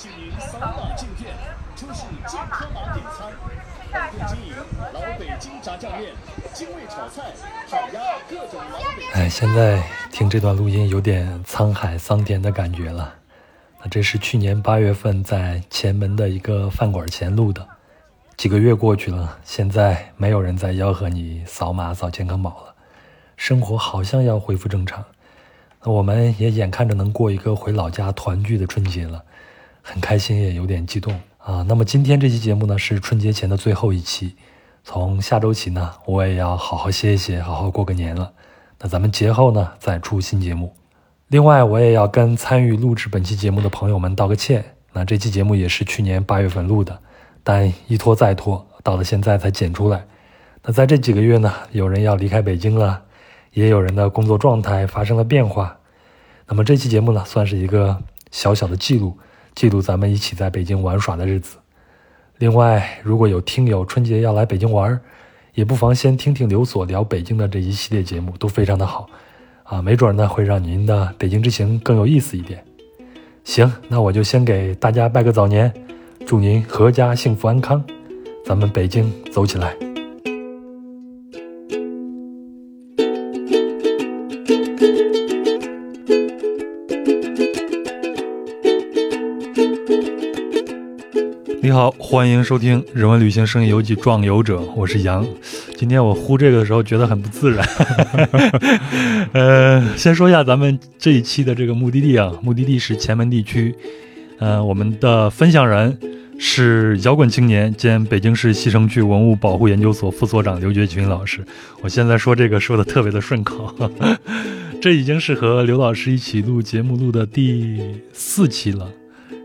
请您扫码进店，出示健康码点餐。本店经营老北京炸酱面、精味炒菜、烤鸭各种哎，现在听这段录音有点沧海桑田的感觉了。那这是去年八月份在前门的一个饭馆前录的。几个月过去了，现在没有人再吆喝你扫码扫健康码了，生活好像要恢复正常。那我们也眼看着能过一个回老家团聚的春节了，很开心，也有点激动啊。那么今天这期节目呢，是春节前的最后一期。从下周起呢，我也要好好歇一歇，好好过个年了。那咱们节后呢再出新节目。另外，我也要跟参与录制本期节目的朋友们道个歉。那这期节目也是去年八月份录的，但一拖再拖，到了现在才剪出来。那在这几个月呢，有人要离开北京了，也有人的工作状态发生了变化。那么这期节目呢，算是一个小小的记录，记录咱们一起在北京玩耍的日子。另外，如果有听友春节要来北京玩，也不妨先听听刘所聊北京的这一系列节目，都非常的好，啊，没准呢会让您的北京之行更有意思一点。行，那我就先给大家拜个早年，祝您阖家幸福安康，咱们北京走起来。你好，欢迎收听《人文旅行声音游记·壮游者》，我是杨。今天我呼这个的时候觉得很不自然。呃，先说一下咱们这一期的这个目的地啊，目的地是前门地区。呃，我们的分享人是摇滚青年兼北京市西城区文物保护研究所副所长刘觉群老师。我现在说这个说的特别的顺口。这已经是和刘老师一起录节目录的第四期了。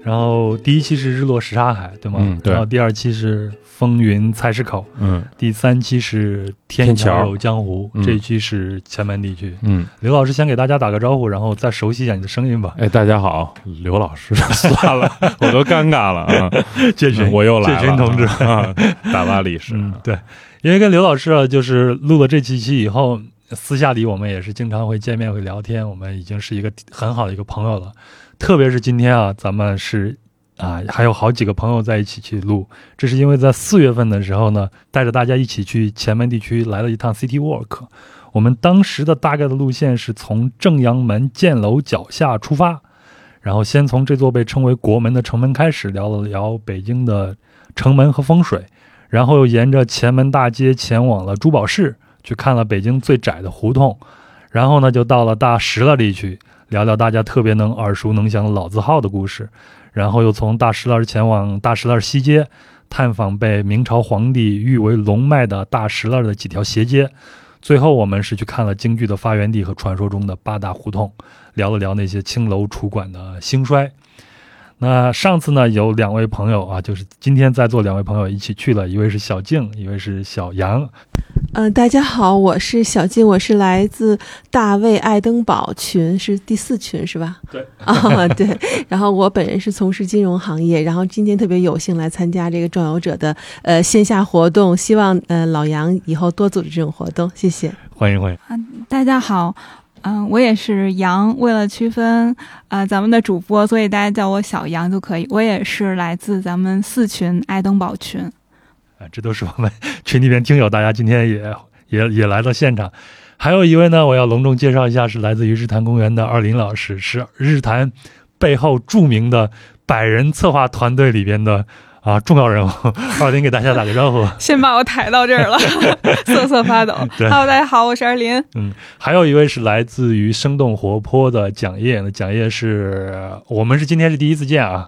然后第一期是日落什刹海，对吗？嗯对然后第二期是风云菜市口，嗯第三期是天天桥桥有江湖，嗯这一期是前门地区。嗯，刘老师先给大家打个招呼，然后再熟悉一下你的声音吧。哎，大家好，刘老师，算了，我都尴尬了啊！建群，我又来了，介群同志啊，大巴历史，嗯，对，因为跟刘老师啊，就是录了这几期以后，私下里我们也是经常会见面会聊天，我们已经是一个很好的一个朋友了。特别是今天啊，咱们是啊，还有好几个朋友在一起去录，这是因为在四月份的时候呢，带着大家一起去前门地区来了一趟 City Walk。我们当时的大概的路线是从正阳门箭楼脚下出发，然后先从这座被称为国门的城门开始聊了聊北京的城门和风水，然后又沿着前门大街前往了珠宝市，去看了北京最窄的胡同，然后呢就到了大石栏里去聊聊大家特别能耳熟能详的老字号的故事，然后又从大石栏前往大石栏西街，探访被明朝皇帝誉为龙脉的大石栏的几条斜街。最后，我们是去看了京剧的发源地和传说中的八大胡同，聊了聊那些青楼楚馆的兴衰。那上次呢，有两位朋友啊，就是今天在座两位朋友一起去了，一位是小静，一位是小杨。嗯、大家好，我是小静，我是来自大卫爱登堡群，是第四群是吧？对啊，对。然后我本人是从事金融行业，然后今天特别有幸来参加这个壮游者的呃线下活动，希望呃老杨以后多组织这种活动，谢谢。欢迎欢迎。嗯大家好，嗯、我也是杨。为了区分呃咱们的主播，所以大家叫我小杨就可以。我也是来自咱们四群爱登堡群。啊，这都是我们 群里边听友，大家今天也也也来到现场。还有一位呢，我要隆重介绍一下，是来自于日坛公园的二林老师，是日坛背后著名的百人策划团队里边的啊重要人物。二林给大家打个招呼。先把我抬到这儿了，瑟瑟发抖。对 Hello，大家好，我是二林。嗯，还有一位是来自于生动活泼的蒋烨，那蒋烨是我们是今天是第一次见啊，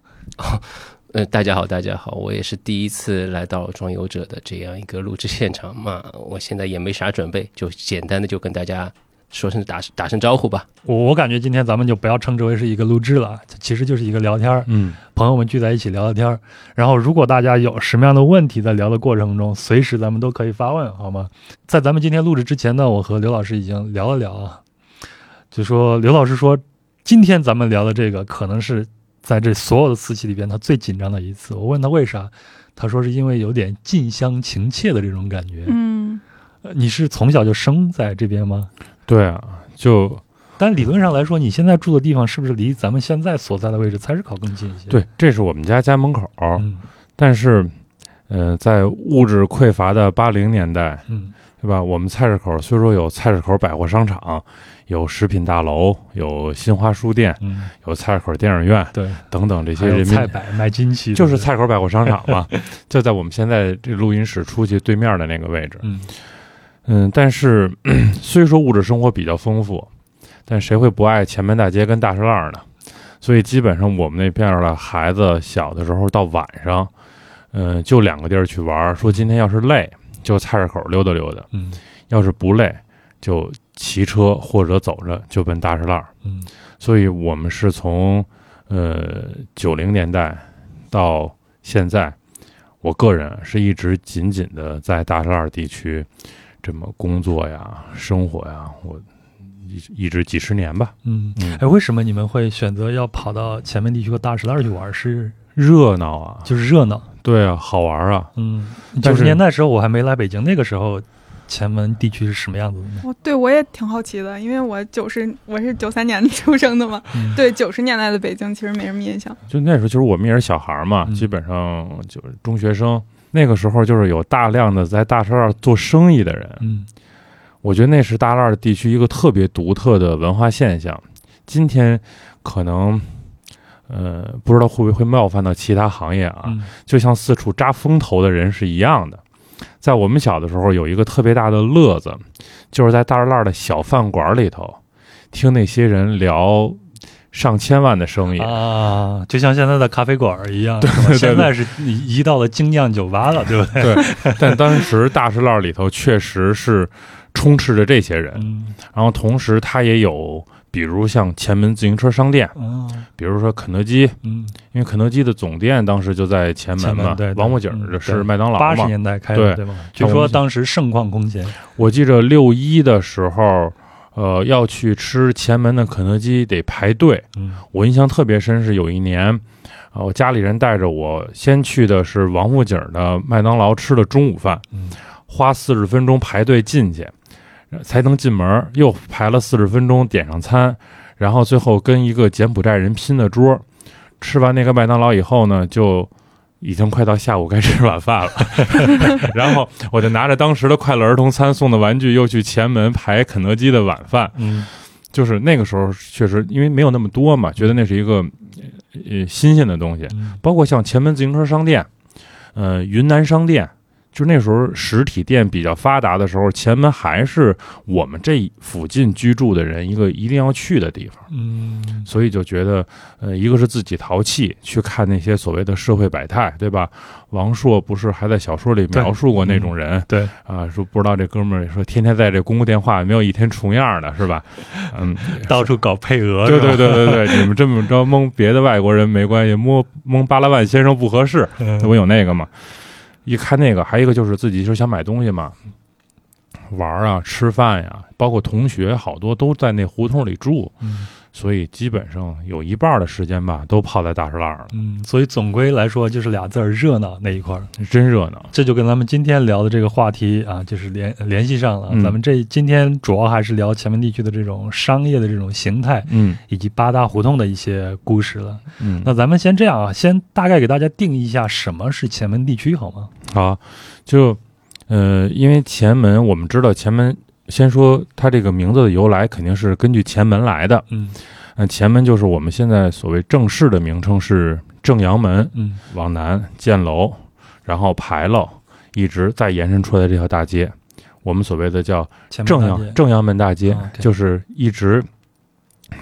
呃，大家好，大家好，我也是第一次来到装游者的这样一个录制现场嘛，我现在也没啥准备，就简单的就跟大家说声打打声招呼吧。我我感觉今天咱们就不要称之为是一个录制了，其实就是一个聊天儿，嗯朋友们聚在一起聊聊天儿。然后如果大家有什么样的问题在聊的过程中，随时咱们都可以发问，好吗？在咱们今天录制之前呢，我和刘老师已经聊了聊啊，就说刘老师说，今天咱们聊的这个可能是在这所有的瓷器里边他最紧张的一次。我问他为啥，他说是因为有点近乡情怯的这种感觉。嗯，呃你是从小就生在这边吗？对啊，就但理论上来说，你现在住的地方是不是离咱们现在所在的位置菜市口更近一些？对，，这是我们家家门口。嗯但是，呃，在物质匮乏的八零年代，嗯对吧？我们菜市口虽说有菜市口百货商场，有食品大楼，有新华书店，嗯，有菜市口电影院对，等等这些人民菜百卖金器，就是菜口百货商场嘛，就在我们现在这录音室出去对面的那个位置。嗯嗯，但是 虽说物质生活比较丰富，但谁会不爱前门大街跟大栅栏呢？所以基本上我们那边的孩子小的时候到晚上，嗯、就两个地儿去玩儿。说今天要是累，就菜市口溜达溜达；嗯要是不累，就骑车或者走着就奔大石烂。嗯所以我们是从呃九零年代到现在，我个人是一直紧紧的在大石烂地区这么工作呀、生活呀，我一一直几十年吧。嗯。嗯哎，，为什么你们会选择要跑到前面地区和大石烂去玩？是热闹啊，就是热闹？对啊，好玩啊。嗯，九十年代时候我还没来北京，那个时候前门地区是什么样子的呢？我对我也挺好奇的，因为我九十我是九三年出生的嘛，嗯对九十年代的北京其实没什么印象。就那时候，就是我们也是小孩儿嘛，嗯基本上就是中学生。那个时候就是有大量的在大栅栏做生意的人，嗯我觉得那是大栅栏地区一个特别独特的文化现象。今天可能，呃，不知道会不会会冒犯到其他行业啊？嗯就像四处扎风头的人是一样的。在我们小的时候，有一个特别大的乐子，就是在大栅栏的小饭馆里头，听那些人聊上千万的生意。啊，就像现在的咖啡馆一样，对对现在是移移到了精酿酒吧了，对不对？对，但当时大栅栏里头确实是充斥着这些人，嗯然后同时他也有，比如像前门自行车商店，啊比如说肯德基，嗯，因为肯德基的总店当时就在前门嘛，门对，王府井是麦当劳嘛。八十年代开的，对。对吗？据说当时盛况空前，我记着六一的时候，呃，要去吃前门的肯德基得排队。嗯。我印象特别深是有一年，啊、我家里人带着我先去的是王府井的麦当劳吃的中午饭，嗯。花四十分钟排队进去，呃才能进门，又排了四十分钟点上餐，然后最后跟一个柬埔寨人拼的桌。吃完那个麦当劳以后呢，就已经快到下午该吃晚饭了，然后我就拿着当时的快乐儿童餐送的玩具，又去前门排肯德基的晚饭。嗯就是那个时候确实因为没有那么多嘛，觉得那是一个呃新鲜的东西。嗯包括像前门自行车商店，呃，云南商店，就那时候实体店比较发达的时候，前门还是我们这附近居住的人一个一定要去的地方。嗯所以就觉得，呃，一个是自己淘气，去看那些所谓的社会百态，对吧？王朔不是还在小说里描述过那种人对，啊？说不知道这哥们儿说天天在这公共电话没有一天重样的，是吧？嗯，到处搞配额，对对对对对，你们这么着蒙别的外国人没关系，蒙蒙巴拉万先生不合适。嗯不有那个嘛，一看那个，还有一个就是自己就是想买东西嘛，玩啊、吃饭呀、包括同学好多都在那胡同里住，所以基本上有一半的时间吧都泡在大石栏儿了，嗯，所以总归来说就是俩字儿热闹那一块儿。真热闹。这就跟咱们今天聊的这个话题啊，就是联联系上了。嗯咱们这今天主要还是聊前门地区的这种商业的这种形态，嗯以及八大胡同的一些故事了。嗯，那咱们先这样啊，先大概给大家定义一下什么是前门地区，好吗？好，就呃，因为前门我们知道前门，先说它这个名字的由来，肯定是根据前门来的。嗯。那前门就是我们现在所谓正式的名称是正阳门，嗯。往南建楼，然后牌楼，一直再延伸出来这条大街，我们所谓的叫正阳正阳门大街，就是一直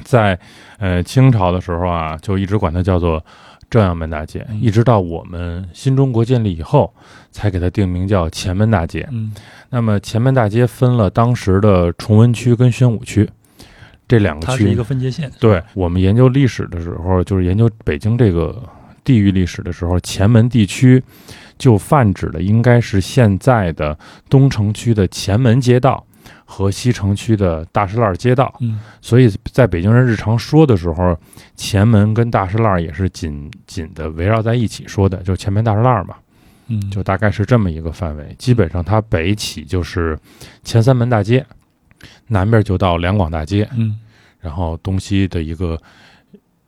在呃清朝的时候啊，就一直管它叫做正阳门大街，嗯一直到我们新中国建立以后，才给它定名叫前门大街。嗯那么前门大街分了当时的崇文区跟宣武区这两个区它是一个分界线。对我们研究历史的时候，就是研究北京这个地域历史的时候，前门地区就泛指的应该是现在的东城区的前门街道和西城区的大石烂街道。嗯所以在北京人日常说的时候，前门跟大石烂也是紧紧的围绕在一起说的，就前门大石烂嘛，嗯，就大概是这么一个范围。基本上它北起就是前三门大街，南边就到两广大街。嗯然后东西的一个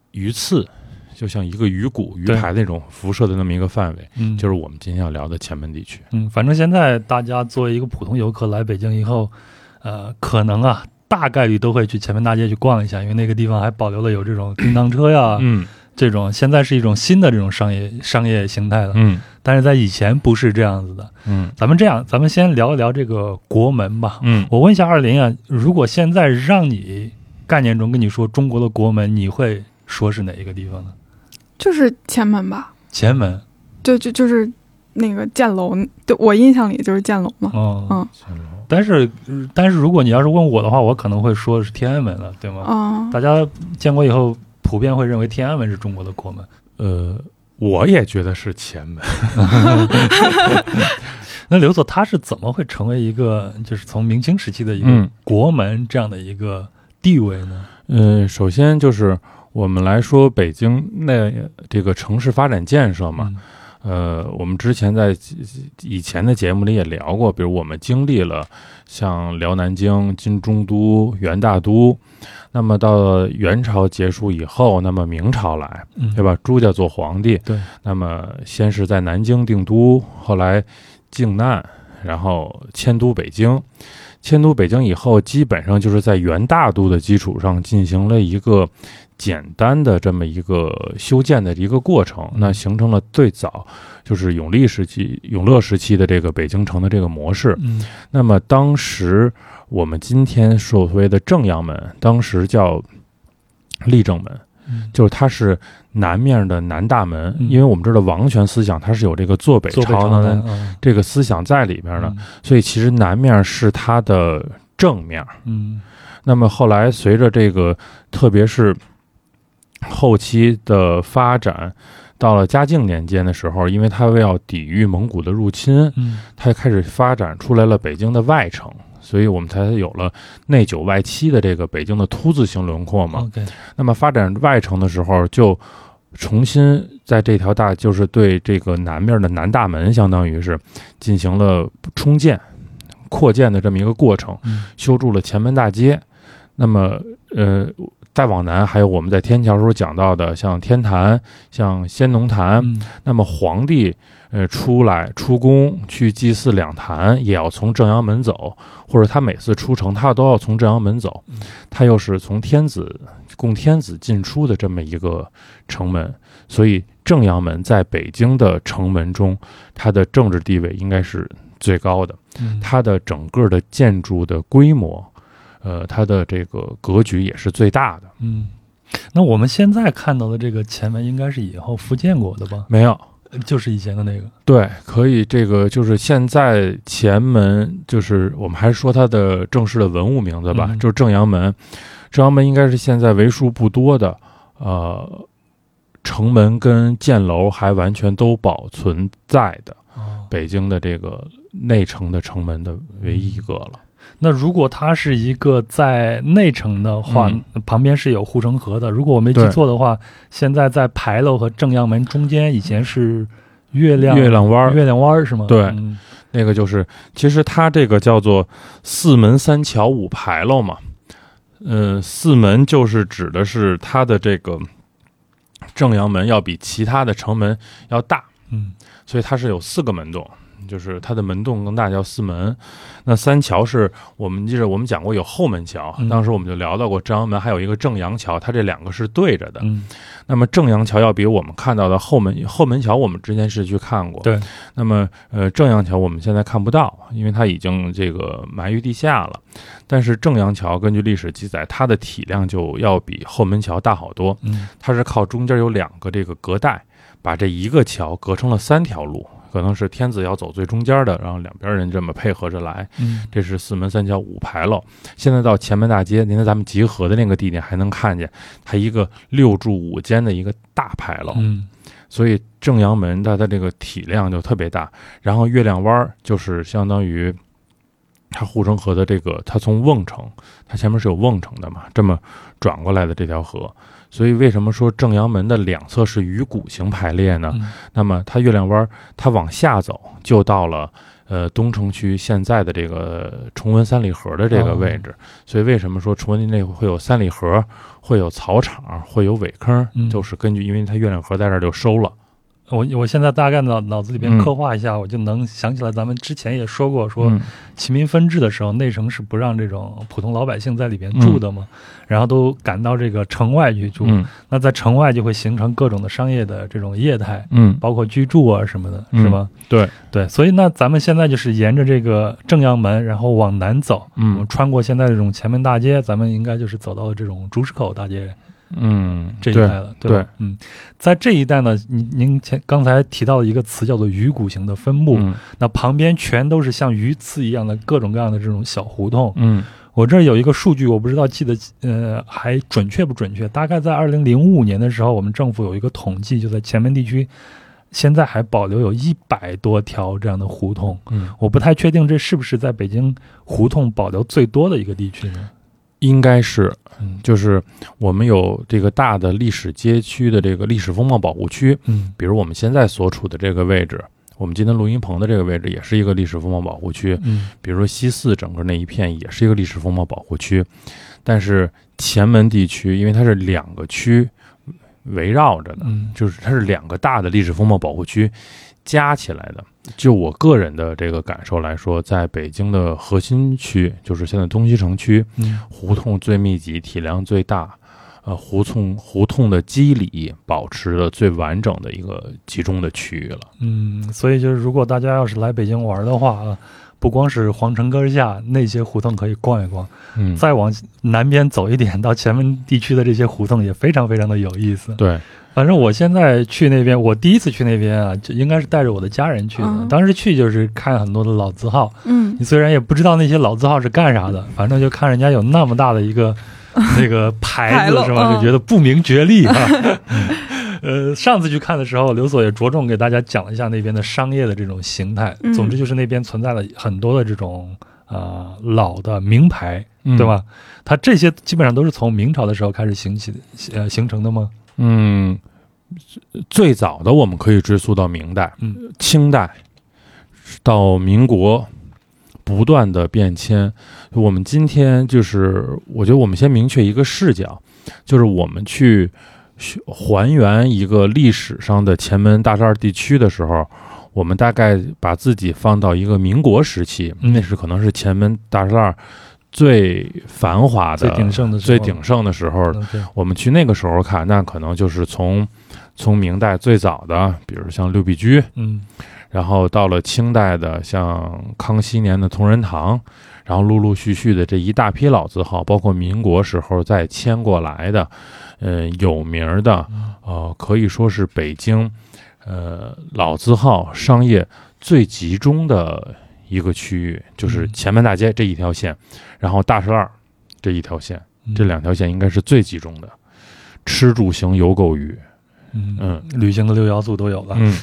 鱼刺，就像一个鱼骨、鱼排那种辐射的那么一个范围，嗯，就是我们今天要聊的前门地区。嗯，反正现在大家作为一个普通游客来北京以后，呃，可能啊，大概率都会去前门大街去逛一下，因为那个地方还保留了有这种叮当车呀，嗯这种现在是一种新的这种商业商业形态了，嗯但是在以前不是这样子的。嗯咱们这样，咱们先聊一聊这个国门吧。嗯我问一下二林啊，如果现在让你概念中跟你说中国的国门，你会说是哪一个地方呢？就是前门吧，前门。就就就是那个建楼，对我印象里就是建楼嘛。哦，嗯但是呃但是如果你要是问我的话，我可能会说是天安门了，对吗？嗯，大家建国以后普遍会认为天安门是中国的国门。呃，我也觉得是前门。那刘总他是怎么会成为一个就是从明清时期的一个嗯国门这样的一个地位呢？呃，首先就是我们来说北京那这个城市发展建设嘛，嗯呃，我们之前在以前的节目里也聊过，比如我们经历了像辽南京、金中都、元大都，那么到元朝结束以后，那么明朝来，嗯，对吧？朱家做皇帝，对，那么先是在南京定都，后来靖难，然后迁都北京。迁都北京以后，基本上就是在元大都的基础上进行了一个简单的这么一个修建的一个过程，那形成了最早就是永历时期、永乐时期的这个北京城的这个模式。嗯。那么当时我们今天所谓的正阳门，当时叫立正门，嗯。就是它是南面的南大门，嗯。因为我们知道王权思想它是有这个坐北朝朝南嗯。这个思想在里边的，嗯。所以其实南面是它的正面。嗯。那么后来随着这个，特别是后期的发展，到了嘉靖年间的时候，因为他为要抵御蒙古的入侵，嗯它开始发展出来了北京的外城，所以我们才有了内九外七的这个北京的凸字形轮廓嘛。那么发展外城的时候，就重新在这条大，就是对这个南面的南大门，相当于是进行了重建、扩建的这么一个过程，嗯修筑了前门大街。那么，呃，再往南，还有我们在天桥时候讲到的，像天坛、像先农坛。嗯那么皇帝，呃，出来出宫去祭祀两坛，也要从正阳门走，或者他每次出城，他都要从正阳门走嗯。他又是从天子供天子进出的这么一个城门，所以正阳门在北京的城门中，它的政治地位应该是最高的。嗯，它的整个的建筑的规模，呃，它的这个格局也是最大的。嗯，那我们现在看到的这个前门应该是以后复建过的吧？没有，就是以前的那个。对，可以，这个就是现在前门，就是我们还是说它的正式的文物名字吧，嗯就是正阳门。正阳门应该是现在为数不多的，呃，城门跟箭楼还完全都保存在的哦，北京的这个内城的城门的唯一一个了。那如果它是一个在内城的话，嗯旁边是有护城河的。如果我没记错的话，现在在牌楼和正阳门中间以前是月亮月亮湾儿月亮湾儿是吗？对嗯那个就是，其实它这个叫做四门三桥五牌楼嘛。呃，四门就是指的是它的这个正阳门要比其他的城门要大，嗯所以它是有四个门洞，就是它的门洞更大，叫四门。那三桥是我们记得我们讲过有后门桥，嗯当时我们就聊到过朝阳门还有一个正阳桥，它这两个是对着的。嗯那么正阳桥要比我们看到的后门后门桥，我们之前是去看过。对。那么呃，正阳桥我们现在看不到，因为它已经这个埋于地下了。但是正阳桥根据历史记载，它的体量就要比后门桥大好多。嗯它是靠中间有两个这个隔带，把这一个桥隔成了三条路，可能是天子要走最中间的，然后两边人这么配合着来。嗯这是四门三桥五牌楼。现在到前门大街，您在咱们集合的那个地点还能看见它一个六柱五间的一个大牌楼。嗯所以正阳门它的这个体量就特别大。然后月亮湾儿就是相当于它护城河的这个，它从瓮城，它前面是有瓮城的嘛，这么转过来的这条河。所以为什么说正阳门的两侧是鱼骨形排列呢？嗯那么它月亮湾儿它往下走就到了呃东城区现在的这个崇文三里河的这个位置。所以为什么说崇文那会有三里河，会有草场，会有苇坑，嗯就是根据因为它月亮河在这儿就收了。我我现在大概脑脑子里边嗯。刻画一下，我就能想起来，咱们之前也说过，说嗯。齐民分治的时候，内城是不让这种普通老百姓在里边住的嘛，然后都赶到这个城外去住。嗯。那在城外就会形成各种的商业的这种业态，嗯，包括居住啊什么的，嗯是吗？对。对，所以那咱们现在就是沿着这个正阳门，然后往南走，嗯。穿过现在这种前门大街，咱们应该就是走到了这种竹石口大街嗯，这一带了，对吧？嗯，在这一带呢，您您前刚才提到了一个词叫做鱼骨形的分布，嗯那旁边全都是像鱼刺一样的各种各样的这种小胡同。嗯我这儿有一个数据，我不知道记得呃还准确不准确，大概在二零零五年的时候，我们政府有一个统计，就在前门地区，现在还保留有一百多条这样的胡同。嗯，我不太确定这是不是在北京胡同保留最多的一个地区呢？应该是，嗯。就是我们有这个大的历史街区的这个历史风貌保护区，嗯。比如我们现在所处的这个位置，我们今天录音棚的这个位置也是一个历史风貌保护区。嗯。比如说西四整个那一片也是一个历史风貌保护区，但是前门地区因为它是两个区围绕着的，嗯。就是它是两个大的历史风貌保护区加起来的。就我个人的这个感受来说，在北京的核心区，就是现在东西城区，嗯胡同最密集、体量最大，呃，胡同胡同的肌理保持的最完整的一个集中的区域了。嗯，所以就是如果大家要是来北京玩的话啊，不光是皇城根下那些胡同可以逛一逛，嗯，再往南边走一点，到前门地区的这些胡同也非常非常的有意思。对，反正我现在去那边，我第一次去那边啊，就应该是带着我的家人去的。嗯当时去就是看很多的老字号，嗯你虽然也不知道那些老字号是干啥的，反正就看人家有那么大的一个 那个牌子是吧，嗯就觉得不明觉厉啊。呃，上次去看的时候，刘所也着重给大家讲了一下那边的商业的这种形态。嗯总之就是那边存在了很多的这种啊、呃老的名牌，嗯对？吧？它这些基本上都是从明朝的时候开始兴起的，呃，形成的吗？嗯，最早的我们可以追溯到明代、嗯清代到民国，不断的变迁。我们今天就是，我觉得我们先明确一个视角，就是我们去去还原一个历史上的前门大栅地区的时候。我们大概把自己放到一个民国时期，嗯那是可能是前门大栅最繁华的、最鼎盛的时候最鼎盛的时候。我们去那个时候看，那可能就是从从明代最早的，比如像六必居，嗯。然后到了清代的像康熙年的同仁堂，然后陆陆续续的这一大批老字号，包括民国时候再迁过来的，呃，有名儿的，呃，可以说是北京，呃，老字号商业最集中的一个区域，就是嗯。前门大街这一条线，然后大栅栏这一条线，嗯。这两条线应该是最集中的，吃住行游购娱，嗯嗯旅行的六要素都有了。嗯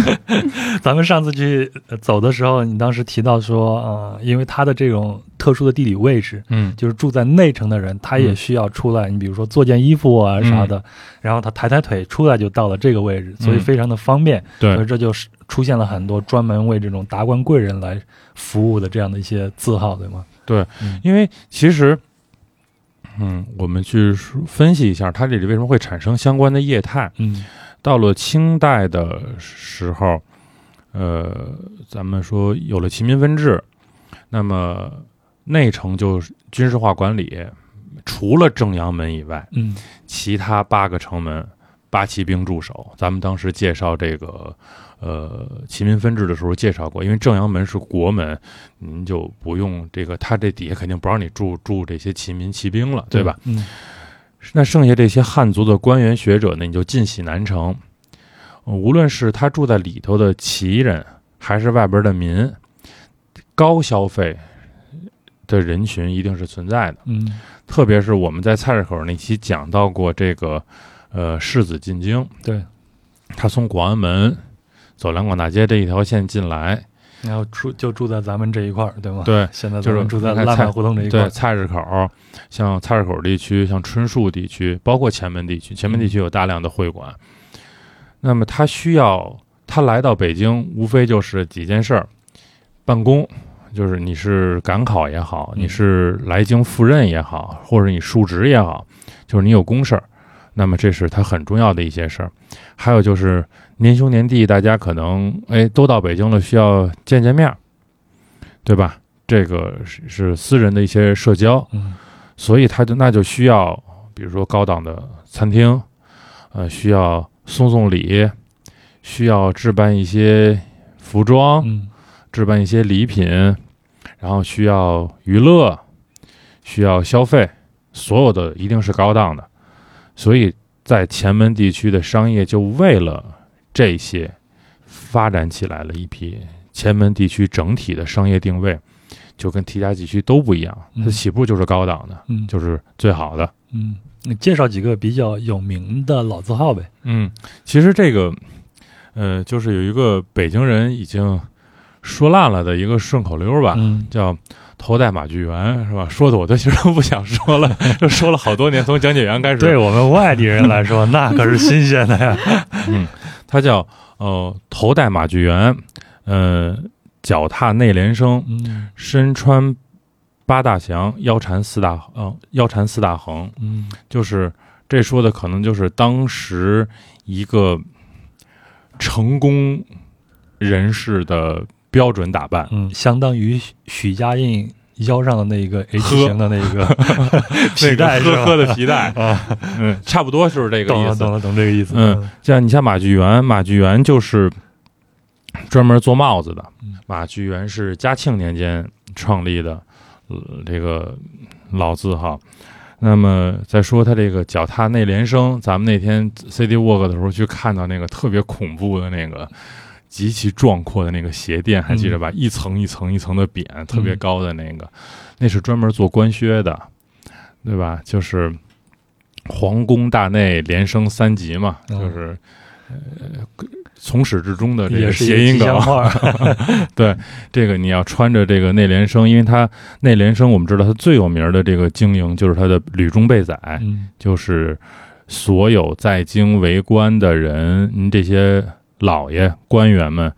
咱们上次去呃走的时候，你当时提到说，呃，因为它的这种特殊的地理位置，嗯就是住在内城的人，他也嗯需要出来，你比如说做件衣服啊啥的，然后他抬抬腿出来就到了这个位置，所以嗯非常的方便。所以对，这就是出现了很多专门为这种达官贵人来服务的这样的一些字号，对吗？对嗯因为其实。嗯，我们去分析一下，它这里为什么会产生相关的业态。嗯到了清代的时候，呃，咱们说有了齐民分治，那么内城就是军事化管理，除了正阳门以外，嗯其他八个城门八旗兵驻守。咱们当时介绍这个呃齐民分治的时候介绍过，因为正阳门是国门，您就不用这个，他这底下肯定不让你住住这些齐民骑兵了，对吧？？嗯那剩下这些汉族的官员学者呢，你就进喜南城。呃无论是他住在里头的旗人，还是外边的民，高消费的人群一定是存在的。嗯特别是我们在菜市口那期讲到过这个，呃，世子进京，对，他从广安门走两广大街这一条线进来，然后住就住在咱们这一块儿，对吗？，对，现在咱就是们住在烂漫胡同这一块对，儿。菜市口，像菜市口地区，像春树地区，包括前门地区，前门地区有大量的会馆。那么他需要他来到北京，无非就是几件事儿：办公，就是你是赶考也好，嗯你是来京赴任也好，或者你述职也好，就是你有公事儿，那么这是他很重要的一些事儿。还有就是年兄年弟，大家可能哎都到北京了，需要见见面儿，对吧？这个是是私人的一些社交，嗯所以他就那就需要，比如说高档的餐厅，呃，需要送送礼，需要置办一些服装，嗯置办一些礼品，然后需要娱乐，需要消费，所有的一定是高档的。所以在前门地区的商业就为了这些发展起来了一批前门地区整体的商业定位，就跟提辖地区都不一样，它嗯起步就是高档的，嗯就是最好的。嗯，你介绍几个比较有名的老字号呗？嗯，其实这个，呃，就是有一个北京人已经说烂了的一个顺口溜吧，嗯叫“头戴马具园”，是吧？说的我都其实都不想说了，就 说了好多年，从讲解员开始。对我们外地人来说，那可是新鲜的呀。嗯，他叫呃“头戴马具园”，呃，脚踏内联升，嗯身穿八大祥，腰缠四大呃腰缠四大横，嗯就是这说的可能就是当时一个成功人士的标准打扮。嗯，相当于许许家印腰上的那个 H 呵型的那个 皮那带呵呵的皮带，啊，嗯，差不多就是这个意思。懂了懂了懂这个意思。嗯，像你像马具园，马具园就是专门做帽子的嗯。马具园是嘉庆年间创立的，呃，这个老字号。那么再说他这个脚踏内联升，咱们那天 CD Walk 的时候去看到那个特别恐怖的那个极其壮阔的那个鞋垫，还记得吧？一层一层一层的扁，特别高的那个，那是专门做官靴的，对吧？就是皇宫大内连升三级嘛，嗯就是呃从始至终的这个谐音梗。对，这个你要穿着这个内联升，因为它内联升，我们知道它最有名的这个经营就是它的履中备载，嗯就是所有在京为官的人，您这些老爷官员们，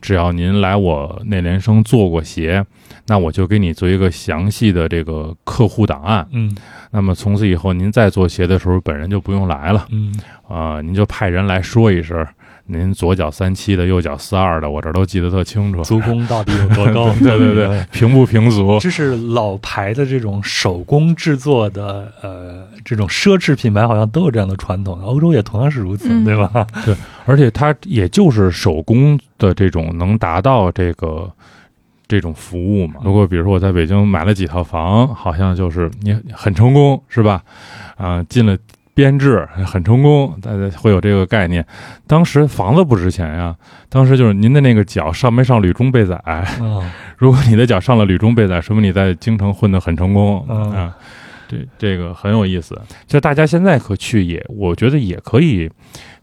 只要您来我内联升做过鞋，那我就给你做一个详细的这个客户档案。嗯。那么从此以后，您再做鞋的时候，本人就不用来了。嗯。啊、您就派人来说一声，您左脚三七的，右脚四二的，我这都记得特清楚。足弓到底有多高？对对对，平不平足？这是老牌的这种手工制作的，呃，这种奢侈品牌好像都有这样的传统，欧洲也同样是如此，嗯对吧？对而且它也就是手工的这种能达到这个这种服务嘛。如果比如说我在北京买了几套房，好像就是你很成功，是吧？啊、进了编制很成功，大家会有这个概念。当时房子不值钱呀，当时就是您的那个脚上没上吕中备载。嗯 如果你的脚上了吕中备载，说明你在京城混得很成功嗯啊。这这个很有意思，就大家现在可去也，我觉得也可以，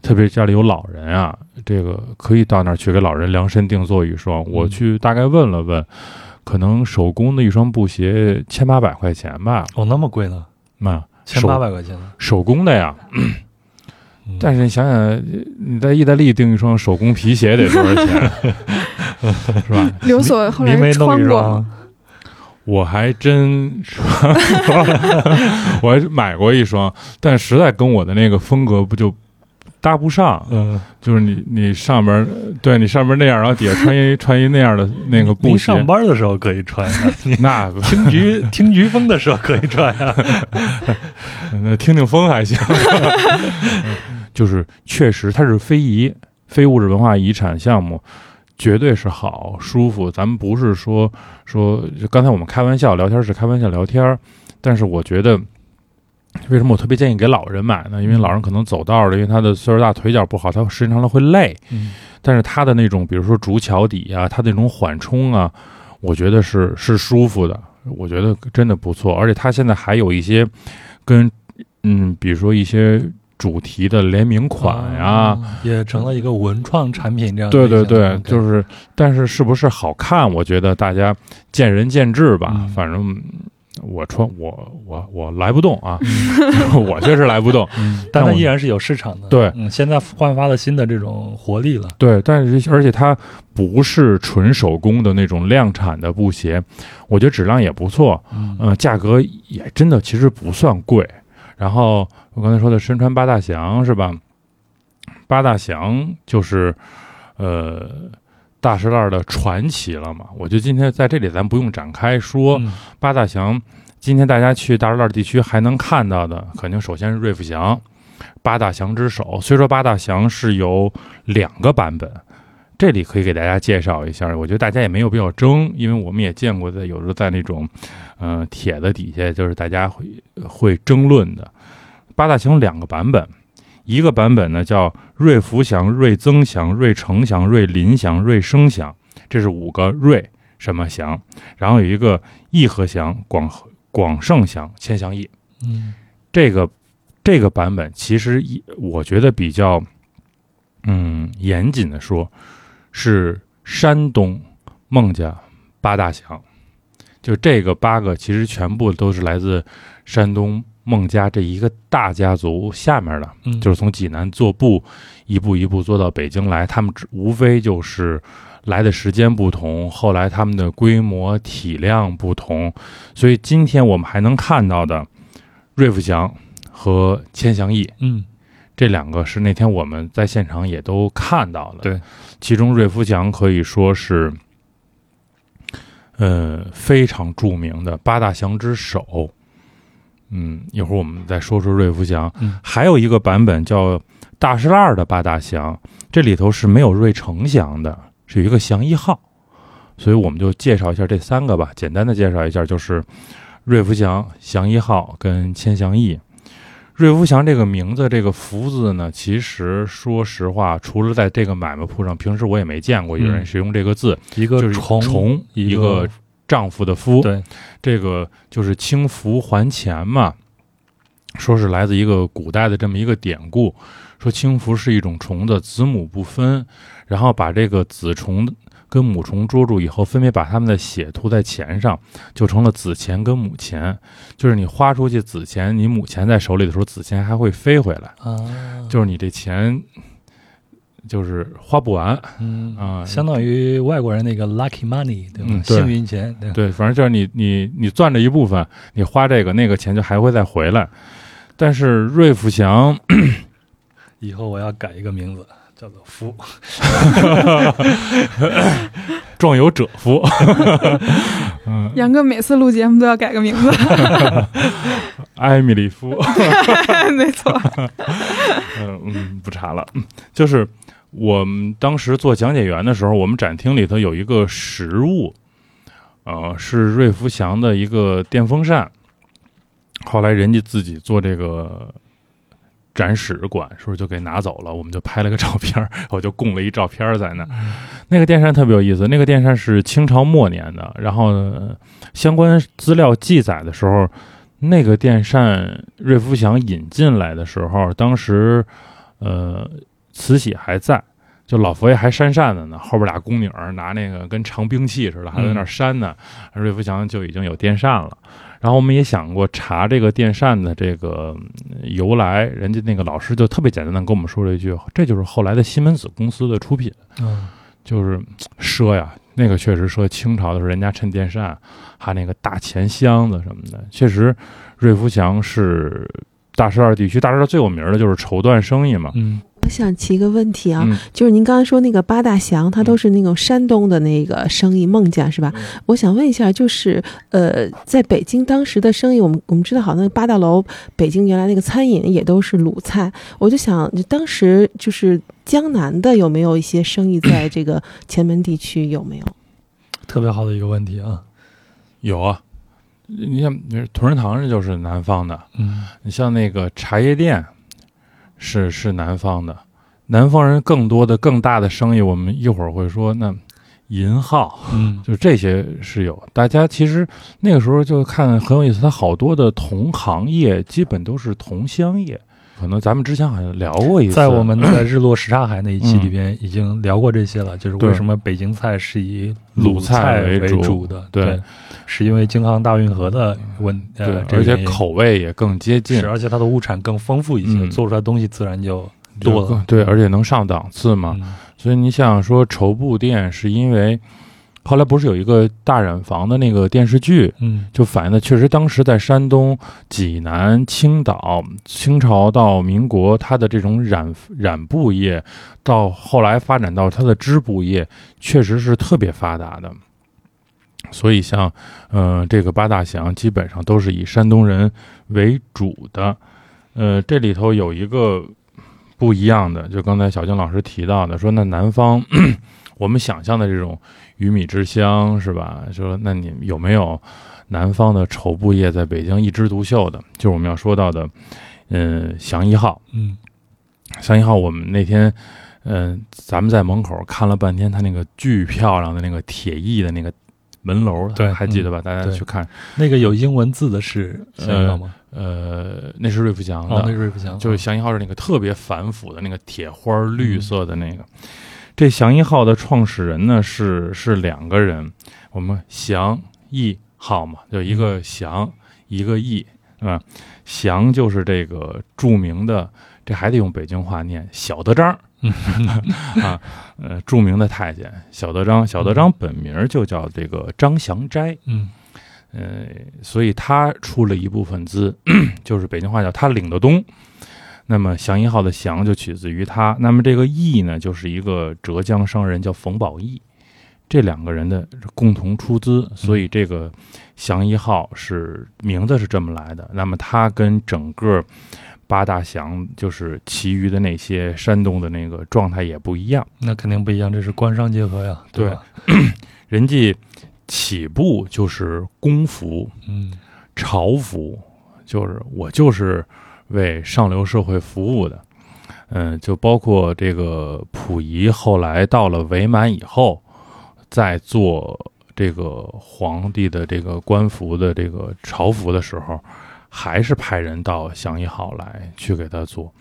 特别家里有老人啊，这个可以到那儿去给老人量身定做一双。我去大概问了问，可能手工的一双布鞋千八百块钱吧，哦，那么贵呢？那千八百块钱呢？手工的呀。嗯但是你想想，你在意大利订一双手工皮鞋得多少钱，是吧？刘所后来您没弄穿过一双吗？我还真穿过，我还买过一双，但实在跟我的那个风格不就搭不上。嗯，就是你你上边对你上边那样，然后底下穿一 穿一那样的那个布上班的时候可以穿 那听菊听菊风的时候可以穿啊。那听听风还行。就是确实它是非遗非物质文化遗产项目，绝对是好舒服。咱们不是说说刚才我们开玩笑聊天是开玩笑聊天，但是我觉得。为什么我特别建议给老人买呢？因为老人可能走道的，因为他的岁数大，腿脚不好，他时间长了会累。嗯但是他的那种，比如说竹桥底啊，他那种缓冲啊，我觉得是是舒服的，我觉得真的不错。而且他现在还有一些跟嗯，比如说一些主题的联名款呀、哦也成了一个文创产品这样。对对对，就是，但是是不是好看？我觉得大家见仁见智吧。嗯反正我穿我我我来不动啊，我确实来不动。嗯，但它依然是有市场的。对嗯，现在焕发了新的这种活力了。对，但是而且它不是纯手工的那种量产的布鞋，我觉得质量也不错，嗯嗯、价格也真的其实不算贵。然后我刚才说的身穿八大祥是吧？八大祥就是呃大石烂的传奇了嘛。我觉得今天在这里咱不用展开说，嗯八大祥，今天大家去大石烂地区还能看到的，肯定首先是瑞福祥，八大祥之首。虽说八大祥是有两个版本，这里可以给大家介绍一下。我觉得大家也没有必要争，因为我们也见过在有时候在那种，嗯、帖子底下就是大家会会争论的。八大祥有两个版本，一个版本呢叫瑞福祥、瑞增祥、瑞成祥、瑞林祥、瑞生祥，这是五个瑞什么祥，然后有一个义和祥、广和广盛祥、千祥义。嗯这个这个版本其实一我觉得比较，嗯，严谨的说，是山东孟家八大祥，就这个八个其实全部都是来自山东孟家这一个大家族下面的，嗯，就是从济南做布一步一步做到北京来，他们只无非就是来的时间不同，后来他们的规模体量不同，所以今天我们还能看到的瑞福祥和千祥义嗯这两个是那天我们在现场也都看到了。对，其中瑞福祥可以说是，呃，非常著名的八大祥之首。嗯，一会儿我们再说说瑞福祥。嗯还有一个版本叫大石烂儿的八大祥，这里头是没有瑞成祥的，是有一个祥一号。所以我们就介绍一下这三个吧，简单的介绍一下，就是瑞福祥、祥一号跟千祥义。瑞福祥这个名字，这个福字呢，其实说实话，除了在这个买卖铺上，平时我也没见过有人嗯使用这个字，一个就是虫一个丈夫的夫，对，这个就是轻福还钱嘛，说是来自一个古代的这么一个典故，说轻福是一种虫子，子母不分，然后把这个子虫跟母虫捉住以后，分别把它们的血涂在钱上，就成了子钱跟母钱。就是你花出去子钱，你母钱在手里的时候，子钱还会飞回来，啊，就是你这钱就是花不完。嗯啊相当于外国人那个 lucky money 对吧？嗯对幸运钱，对对，反正就是你你你赚着一部分，你花这个那个钱就还会再回来。但是瑞福祥，以后我要改一个名字，叫做福。壮有者夫，杨哥每次录节目都要改个名字，艾米丽夫，没错。嗯嗯，不查了。嗯就是我们当时做讲解员的时候，我们展厅里头有一个实物，呃，是瑞福祥的一个电风扇。后来人家自己做这个展示馆，是不是就给拿走了？我们就拍了个照片儿，我就供了一照片儿在那儿。那个电扇特别有意思，那个电扇是清朝末年的，然后呢相关资料记载的时候，那个电扇瑞福祥引进来的时候，当时呃慈禧还在，就老佛爷还扇扇子呢，后边俩宫女儿拿那个跟长兵器似的，还在那扇呢。瑞福祥就已经有电扇了。然后我们也想过查这个电扇的这个嗯由来，人家那个老师就特别简单的跟我们说了一句，这就是后来的西门子公司的出品。嗯就是嘖奢呀，那个确实说清朝的时候人家趁电扇，还那个大钱箱子什么的，确实瑞福祥是大石二地区，大石二最有名的就是绸缎生意嘛。嗯我想提一个问题啊，嗯就是您刚才说那个八大祥，它都是那种山东的那个生意，孟家是吧？我想问一下，就是呃，在北京当时的生意，我们我们知道，好像八大楼北京原来那个餐饮也都是鲁菜，我就想，当时就是江南的有没有一些生意在这个前门地区有没有？特别好的一个问题啊。有啊，你像你说同仁堂这就是南方的，嗯你像那个茶叶店，是是南方的，南方人更多的更大的生意，我们一会儿会说那银号。嗯就这些是有，大家其实那个时候就看很有意思，它好多的同行业基本都是同乡业，可能咱们之前好像聊过一次，在我们的日落什刹海那一期嗯里边已经聊过这些了，就是为什么北京菜是以鲁菜菜为主主的，对。是因为京杭大运河的问呃，对，而且口味也更接近。是，，而且它的物产更丰富一些，嗯。做出来的东西自然就就多了。更对，而且能上档次嘛。嗯。所以你想说绸布店，是因为后来不是有一个大染坊的那个电视剧，嗯就反映的确实当时在山东、济南、青岛，清朝到民国，它的这种染染布业，到后来发展到它的织布业，确实是特别发达的。所以像，呃，这个八大祥基本上都是以山东人为主的。呃，这里头有一个不一样的，就刚才小静老师提到的，说那南方我们想象的这种鱼米之乡是吧？说那你有没有南方的绸布业在北京一枝独秀的？就是我们要说到的，嗯，祥一号。嗯祥一号，我们那天，嗯、咱们在门口看了半天，他那个巨漂亮的那个铁艺的那个门楼，对还记得吧？大家对去看，那个有英文字的是祥一号吗？呃，那是瑞福祥的，哦，那是瑞福祥，就是祥一号是那个特别繁复的那个铁花绿色的那个。这祥一号的创始人呢是是两个人，我们祥义号嘛，就一个祥、一个义啊。祥就是这个著名的，这还得用北京话念小德张 啊，呃，著名的太监小德张。小德张本名就叫这个张祥斋，嗯呃，所以他出了一部分资，就是北京话叫他领的东。那么祥一号的祥就取自于他，那么这个义呢，就是一个浙江商人叫冯宝义，这两个人的共同出资，所以这个祥一号是名字是这么来的。那么他跟整个八大祥，就是其余的那些山东的那个状态也不一样。那肯定不一样，这是官商结合呀，对吧？人家起步就是公服，嗯朝服，就是我就是为上流社会服务的。嗯，就包括这个溥仪后来到了伪满以后，在做这个皇帝的这个官服的这个朝服的时候，还是派人到祥一号来去给他做。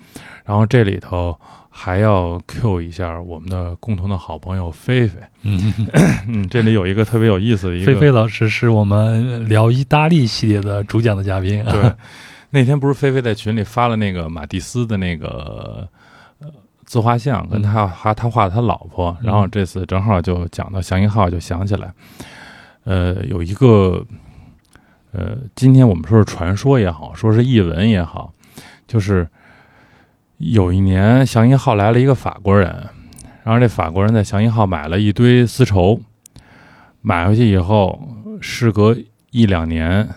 然后这里头还要 Q 一下我们的共同的好朋友菲菲，嗯，嗯，这里有一个特别有意思的一个菲菲老师是我们聊意大利系列的主讲的嘉宾啊，对，那天不是菲菲在群里发了那个马蒂斯的那个呃自画像，跟他他他画他老婆，然后这次正好就讲到祥一号，就想起来，呃，有一个呃，今天我们说是传说也好，说是译文也好，就是有一年祥一号来了一个法国人，然后这法国人在祥一号买了一堆丝绸，买回去以后，事隔一两年。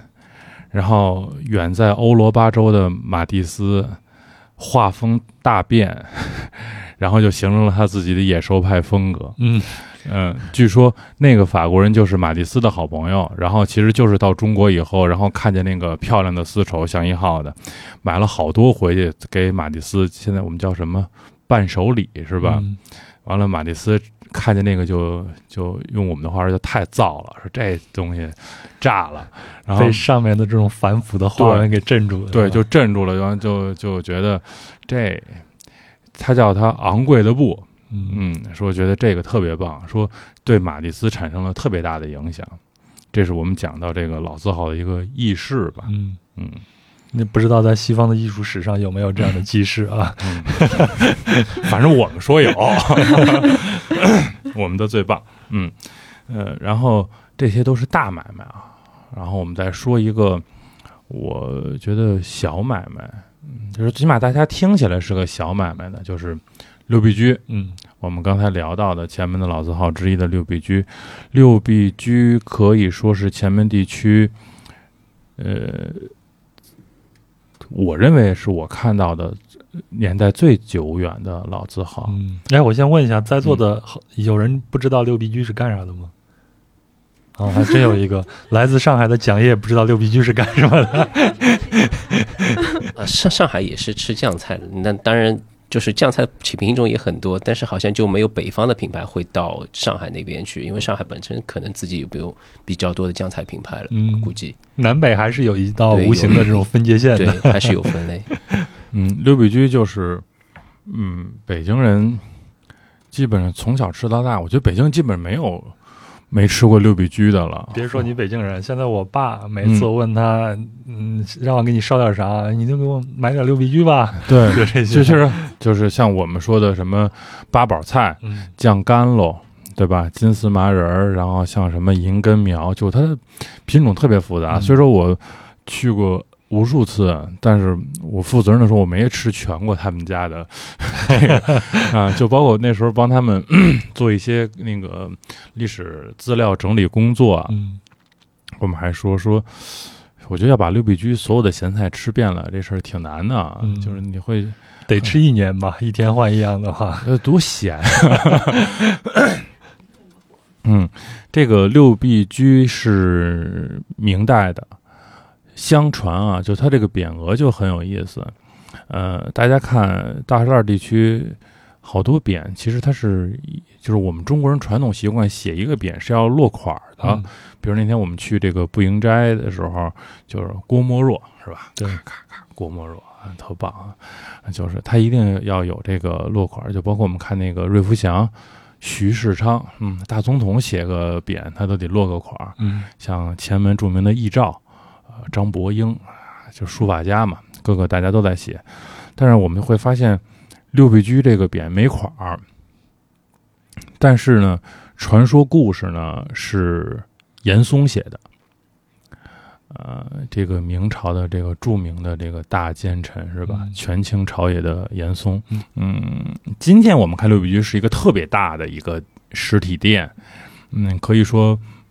然后远在欧罗巴州的马蒂斯画风大变，然后就形成了他自己的野兽派风格。嗯嗯，据说那个法国人就是马蒂斯的好朋友，然后其实就是到中国以后，然后看见那个漂亮的丝绸像一号的，买了好多回去给马蒂斯。现在我们叫什么伴手礼是吧？嗯完了，马蒂斯看见那个就就用我们的话说就太燥了，说这东西炸了，然后被上面的这种反腐的花纹给镇住了，对，就镇住了，然后就就觉得这，他叫他昂贵的布，嗯。嗯，说觉得这个特别棒，说对马蒂斯产生了特别大的影响，这是我们讲到这个老字号的一个轶事吧，嗯。嗯，那不知道在西方的艺术史上有没有这样的 记事啊？反正我们说有，我们的最棒，嗯，呃，然后这些都是大买卖啊，然后我们再说一个，我觉得小买卖，嗯，就是起码大家听起来是个小买卖的，就是六必居，嗯。我们刚才聊到的前门的老字号之一的六必居，六必居可以说是前门地区，呃，我认为是我看到的年代最久远的老字号。嗯。哎，我先问一下，在座的好有人不知道六必居是干啥的吗？哦，还真有一个 来自上海的蒋烨不知道六必居是干什么的。呃，上上海也是吃酱菜的，那当然就是酱菜品种也很多，但是好像就没有北方的品牌会到上海那边去，因为上海本身可能自己有没有比较多的酱菜品牌了，嗯估计南北还是有一道无形的这种分界线对的。还是有分类。嗯，六必居就是，嗯，北京人基本上从小吃到大，我觉得北京基本没有没吃过六必居的了。别说你北京人，现在我爸每次我问他，嗯，让我给你烧点啥，你就给我买点六必居吧。对，就这些，就是就是像我们说的什么八宝菜、嗯酱干喽，对吧？金丝麻仁儿，然后像什么银根苗，就它的品种特别复杂。嗯虽说我去过无数次，但是我负责任的说，我没吃全过他们家的 这个啊，就包括那时候帮他们 做一些那个历史资料整理工作啊，嗯我们还说说。我觉得要把六必居所有的咸菜吃遍了，这事儿挺难的就是你会得吃一年吧，一天换一样的话，呃，多咸！嗯，这个六必居是明代的，相传啊，就它这个匾额就很有意思。呃，大家看大栅栏地区好多匾，其实它是就是我们中国人传统习惯写一个匾是要落款儿的。嗯比如那天我们去这个步营斋的时候，就是郭沫若是吧？对咔咔咔，郭沫若啊，特棒啊！就是他一定要有这个落款儿，就包括我们看那个瑞福祥、徐世昌，嗯，大总统写个匾，他都得落个款儿。嗯像前门著名的易兆，呃，张伯英，啊就书法家嘛，各个大家都在写。但是我们会发现，六必居这个匾没款儿，但是呢，传说故事呢是严嵩写的。呃，这个明朝的这个著名的这个大奸臣是吧？嗯权倾朝野的严嵩嗯。嗯，今天我们看六必居是一个特别大的一个实体店，嗯，可以说嗯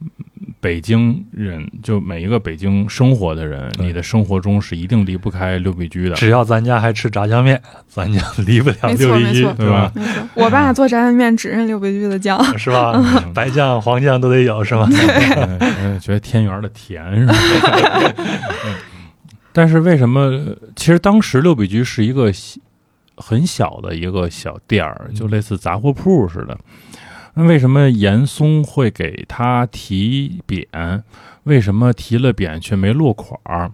北京人就每一个北京生活的人，你的生活中是一定离不开六必居的。只要咱家还吃炸酱面，咱家离不了六必居对吧？没错，我爸做炸酱面只认六必居的酱，是吧？嗯白酱、黄酱都得有，是吧？嗯嗯觉得天园的甜是吧？嗯但是为什么？其实当时六必居是一个很小的一个小店儿，就类似杂货铺似的。那为什么严嵩会给他提匾？为什么提了匾却没落款儿？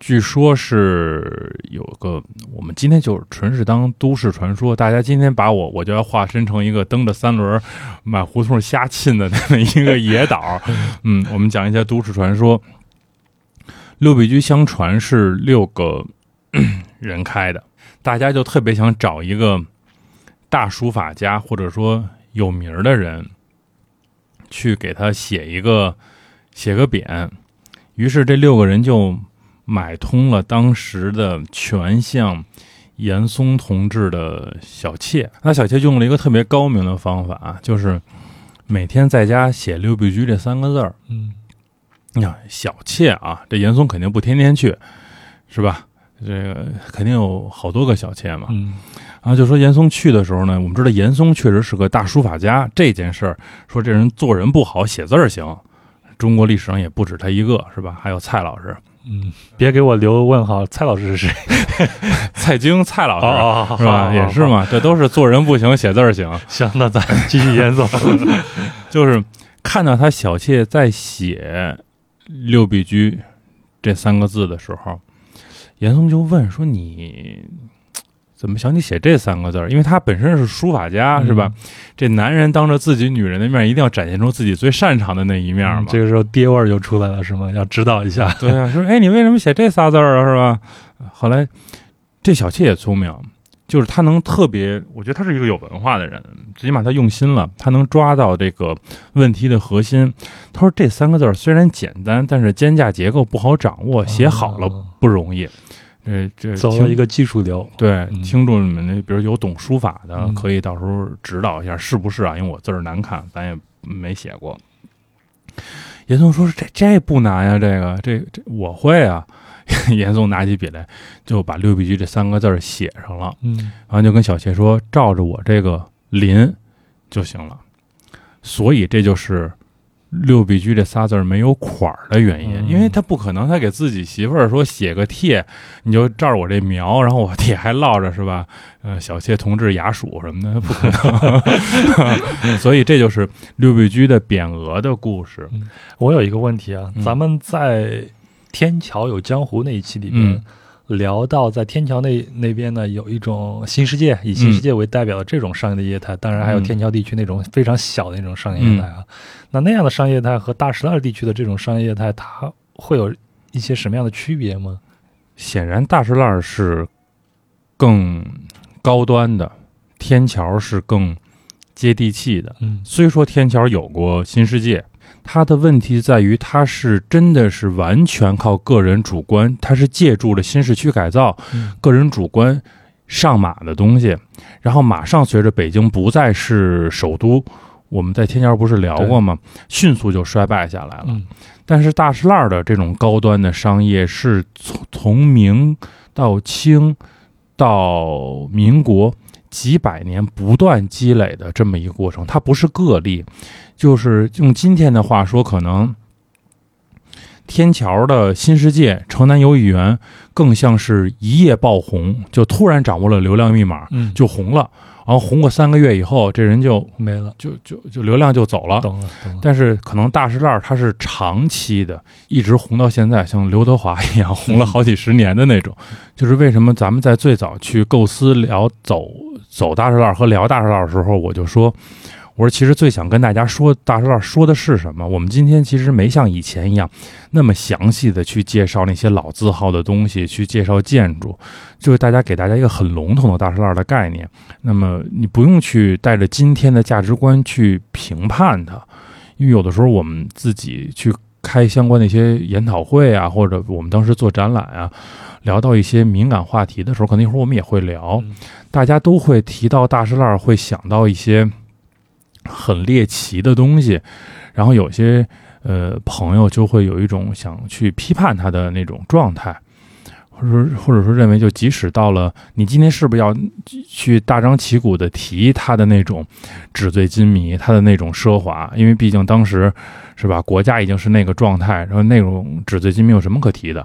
据说是有个，我们今天就是纯是当都市传说。大家今天把我，我就要化身成一个蹬着三轮儿满胡同瞎沁的那么一个野岛。嗯，我们讲一下都市传说。六必居相传是六个人开的，大家就特别想找一个大书法家或者说有名儿的人，去给他写一个写个匾。于是这六个人就买通了当时的权相严嵩同志的小妾。那小妾用了一个特别高明的方法，就是每天在家写“六必居”这三个字儿。嗯你看小妾啊，这严嵩肯定不天天去，是吧？这个肯定有好多个小妾嘛。嗯然后就说严嵩去的时候呢，我们知道严嵩确实是个大书法家，这件事儿说这人做人不好，写字儿行。中国历史上也不止他一个，是吧？还有蔡老师，嗯，别给我留问号，蔡老师是谁？蔡京蔡老师、哦是吧？也是？嘛，这都是做人不行，写字儿行。行，那咱继续严嵩。就是看到他小妾在写“六必居”这三个字的时候，严嵩就问说：“你怎么想起写这三个字儿？因为他本身是书法家，是吧？这男人当着自己女人的面，一定要展现出自己最擅长的那一面嘛。嗯这个时候爹味儿就出来了，是吗？要指导一下。对啊，说哎，你为什么写这仨字儿啊？是吧？后来这小妾也聪明，就是他能特别，我觉得他是一个有文化的人，最起码他用心了，他能抓到这个问题的核心。他说这三个字儿虽然简单，但是间架结构不好掌握，写好了哦不容易。这这走听了一个技术流。对，嗯听众们那比如有懂书法的，嗯可以到时候指导一下是不是啊？因为我字儿难看，咱也没写过。严嵩说：“这这不难呀，这个这这我会啊。”严嵩拿起笔来，就把“六必居”这三个字写上了，嗯然后就跟小谢说：“照着我这个临就行了。”所以这就是“六必居”这仨字儿没有款儿的原因，嗯因为他不可能他给自己媳妇儿说写个帖，你就照着我这描，然后我帖还落着是吧？呃，小妾同志雅属什么的，不可能。所以这就是六必居的匾额的故事。我有一个问题啊，嗯咱们在《天桥有江湖》那一期里面，嗯聊到在天桥那那边呢，有一种新世界，以新世界为代表的这种商业的业态，当然还有嗯天桥地区那种非常小的那种商业业态啊。那那样的商业业态和大石栏地区的这种商业业态，它会有一些什么样的区别吗？显然大石栏是更高端的，天桥是更接地气的。嗯虽说天桥有过新世界，它的问题在于它是真的是完全靠个人主观，它是借助了新市区改造，嗯个人主观上马的东西，然后马上随着北京不再是首都，我们在天桥不是聊过吗？迅速就衰败下来了。嗯但是大石栏的这种高端的商业是从从明到清到民国几百年不断积累的这么一个过程，它不是个例，就是用今天的话说，可能天桥的新世界、城南游艺园更像是一夜爆红，就突然掌握了流量密码嗯，就红了，然后红过三个月以后，这人就没了，就就就流量就走了。懂了懂了。但是可能大石烂儿它是长期的，一直红到现在，像刘德华一样红了好几十年的那种。就是为什么咱们在最早去构思聊走走大石烂儿和聊大石烂儿的时候，我就说，我说其实最想跟大家说大石烂儿说的是什么？我们今天其实没像以前一样那么详细的去介绍那些老字号的东西，去介绍建筑，就是大家给大家一个很笼统的大石烂儿的概念。那么你不用去带着今天的价值观去评判它。因为有的时候我们自己去开相关的一些研讨会啊，或者我们当时做展览啊，聊到一些敏感话题的时候，可能一会儿我们也会聊，嗯大家都会提到大石烂，会想到一些很猎奇的东西，然后有些呃朋友就会有一种想去批判他的那种状态。或者，或者说认为，就即使到了你今天是不是要去大张旗鼓的提他的那种纸醉金迷，他的那种奢华？因为毕竟当时是吧，国家已经是那个状态，然后那种纸醉金迷有什么可提的？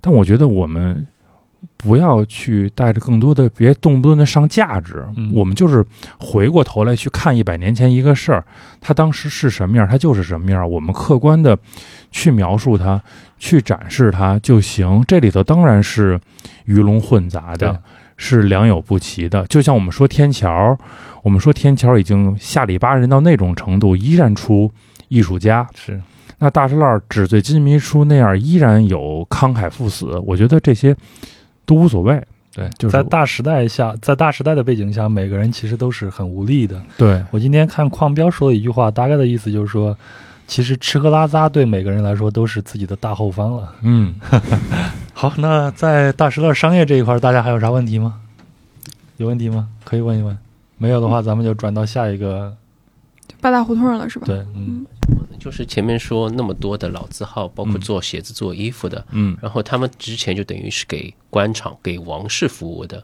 但我觉得我们不要去带着更多的，别动不动的上价值。嗯我们就是回过头来去看一百年前一个事儿，它当时是什么样，它就是什么样。我们客观的去描述它，去展示它就行。这里头当然是鱼龙混杂的，是良莠不齐的。就像我们说天桥，我们说天桥已经下里巴人到那种程度，依然出艺术家。是那大石烂纸醉金迷出那样，依然有慷慨赴死。我觉得这些都无所谓。对，就是在大时代下，在大时代的背景下，每个人其实都是很无力的。对，我今天看邝彪说的一句话，大概的意思就是说，其实吃喝拉撒对每个人来说都是自己的大后方了。嗯，好，那在大石栏商业这一块，大家还有啥问题吗？有问题吗？可以问一问。没有的话，咱们就转到下一个。八大胡同了是吧？对，嗯就是前面说那么多的老字号，包括做鞋子、做衣服的，嗯，然后他们之前就等于是给官场、给王室服务的，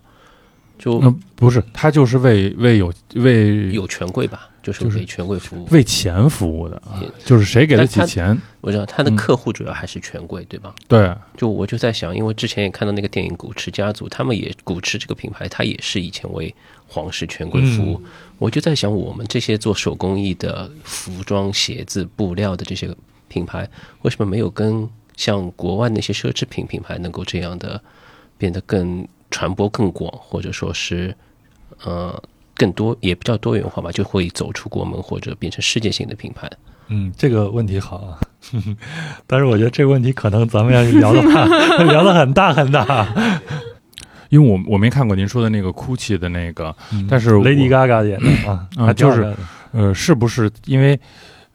就那不是，他就是为为有为有权贵吧，就是就是给权贵服务。为钱服务的啊，就是谁给得起钱，我知道他的嗯客户主要还是权贵，对吧？对，就我就在想，因为之前也看到那个电影《古驰家族》，他们也古驰这个品牌，它也是以前为皇室权贵服务。我就在想，我们这些做手工艺的服装、鞋子、布料的这些品牌，为什么没有跟像国外那些奢侈品品牌能够这样的变得更传播更广，或者说是呃更多也比较多元化吧，就会走出国门或者变成世界性的品牌。嗯，这个问题好啊。但是我觉得这个问题可能咱们要聊的话，聊的很大很大。因为我我没看过您说的那个 GUCCI 的那个，但是 Lady Gaga 演的啊，就是呃，是不是因为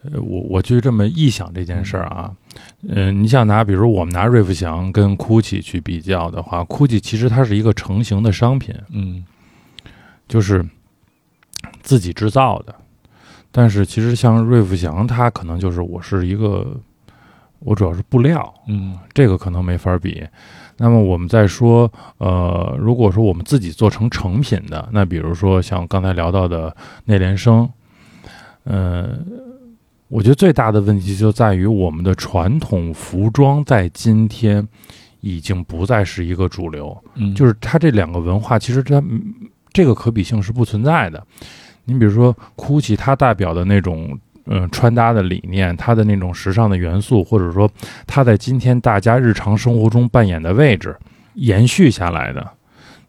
呃，我我就这么臆想这件事儿啊？嗯、你想拿，比如我们拿瑞福祥跟 GUCCI 去比较的话，GUCCI 其实它是一个成型的商品，嗯就是自己制造的。但是其实像瑞福祥，它可能就是我是一个，我主要是布料，嗯这个可能没法比。那么我们再说，呃，如果说我们自己做成成品的，那比如说像刚才聊到的内联升，呃，我觉得最大的问题就在于我们的传统服装在今天已经不再是一个主流，嗯，就是它这两个文化其实它嗯这个可比性是不存在的。你比如说 GUCCI，它代表的那种呃穿搭的理念，它的那种时尚的元素，或者说它在今天大家日常生活中扮演的位置，延续下来的。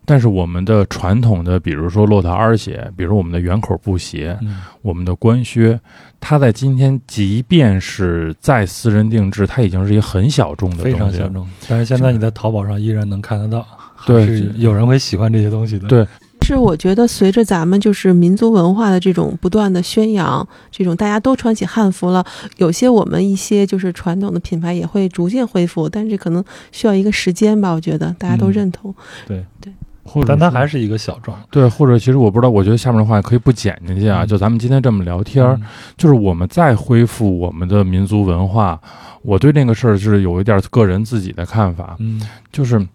但是我们的传统的，比如说骆驼二鞋，比如我们的圆口布鞋，嗯。我们的官靴，它在今天即便是再私人定制，它已经是一个很小众的非常东西了。小众，但是现在你在淘宝上依然能看得到，对。还是有人会喜欢这些东西的。对。是我觉得随着咱们就是民族文化的这种不断的宣扬，这种大家都穿起汉服了，有些我们一些就是传统的品牌也会逐渐恢复，但是可能需要一个时间吧，我觉得大家都嗯。认同。或者但它还是一个小众。对，或者其实我不知道，我觉得下面的话可以不剪进去啊。嗯就咱们今天这么聊天儿，嗯就是我们再恢复我们的民族文化，我对那个事儿是有一点个人自己的看法，嗯就是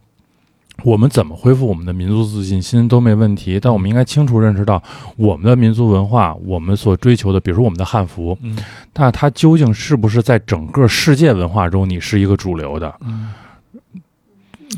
我们怎么恢复我们的民族自信心都没问题，但我们应该清楚认识到，我们的民族文化，我们所追求的，比如说我们的汉服，嗯那它究竟是不是在整个世界文化中你是一个主流的？嗯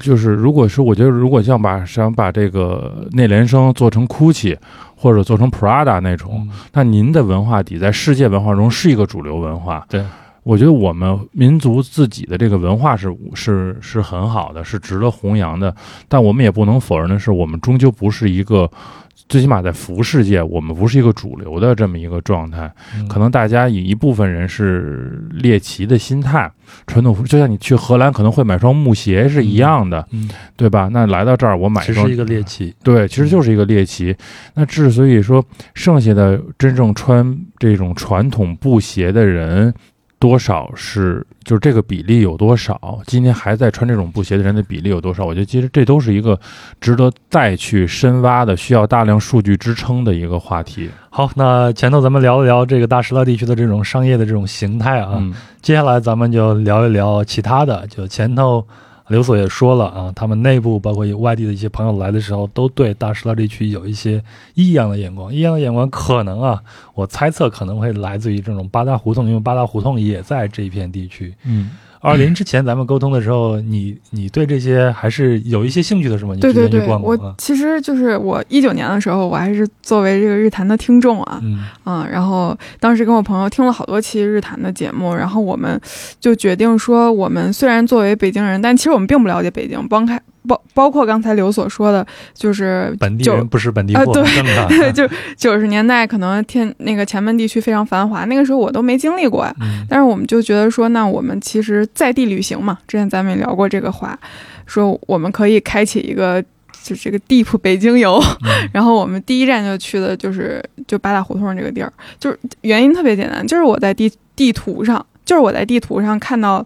就是如果是我觉得，如果像把想把这个内联升做成 GUCCI 或者做成 Prada 那种，嗯那您的文化底在世界文化中是一个主流文化。对，我觉得我们民族自己的这个文化是是是很好的，是值得弘扬的。但我们也不能否认的是，我们终究不是一个，最起码在服饰界，我们不是一个主流的这么一个状态。嗯可能大家以一部分人是猎奇的心态，传统服就像你去荷兰可能会买双木鞋是一样的，嗯，对吧？那来到这儿我买双只是一个猎奇。对，其实就是一个猎奇。那之所以说剩下的真正穿这种传统布鞋的人，多少是就是这个比例有多少？今天还在穿这种布鞋的人的比例有多少？我觉得其实这都是一个值得再去深挖的、需要大量数据支撑的一个话题。好，那前头咱们聊一聊这个大石勒地区的这种商业的这种形态啊，嗯接下来咱们就聊一聊其他的。就前头刘所也说了啊，他们内部包括外地的一些朋友来的时候，都对大石蜡地区有一些异样的眼光。异样的眼光可能啊，我猜测可能会来自于这种八大胡同，因为八大胡同也在这一片地区。嗯，二零之前咱们沟通的时候，你你对这些还是有一些兴趣的，是吗？你对对对，我啊？其实就是我一九年的时候，我还是作为这个日坛的听众啊，嗯嗯，然后当时跟我朋友听了好多期日坛的节目，然后我们就决定说，我们虽然作为北京人，但其实我们并不了解北京，帮开包包括刚才刘所说的，就是本地人不是本地货，啊对就九十年代可能天那个前门地区非常繁华，那个时候我都没经历过呀。嗯但是我们就觉得说，那我们其实在地旅行嘛，之前咱们也聊过这个话，说我们可以开启一个就这个 deep 北京游，嗯 然后我们第一站就去的就是就八大胡同这个地儿，就是原因特别简单，就是我在地地图上，就是我在地图上看到。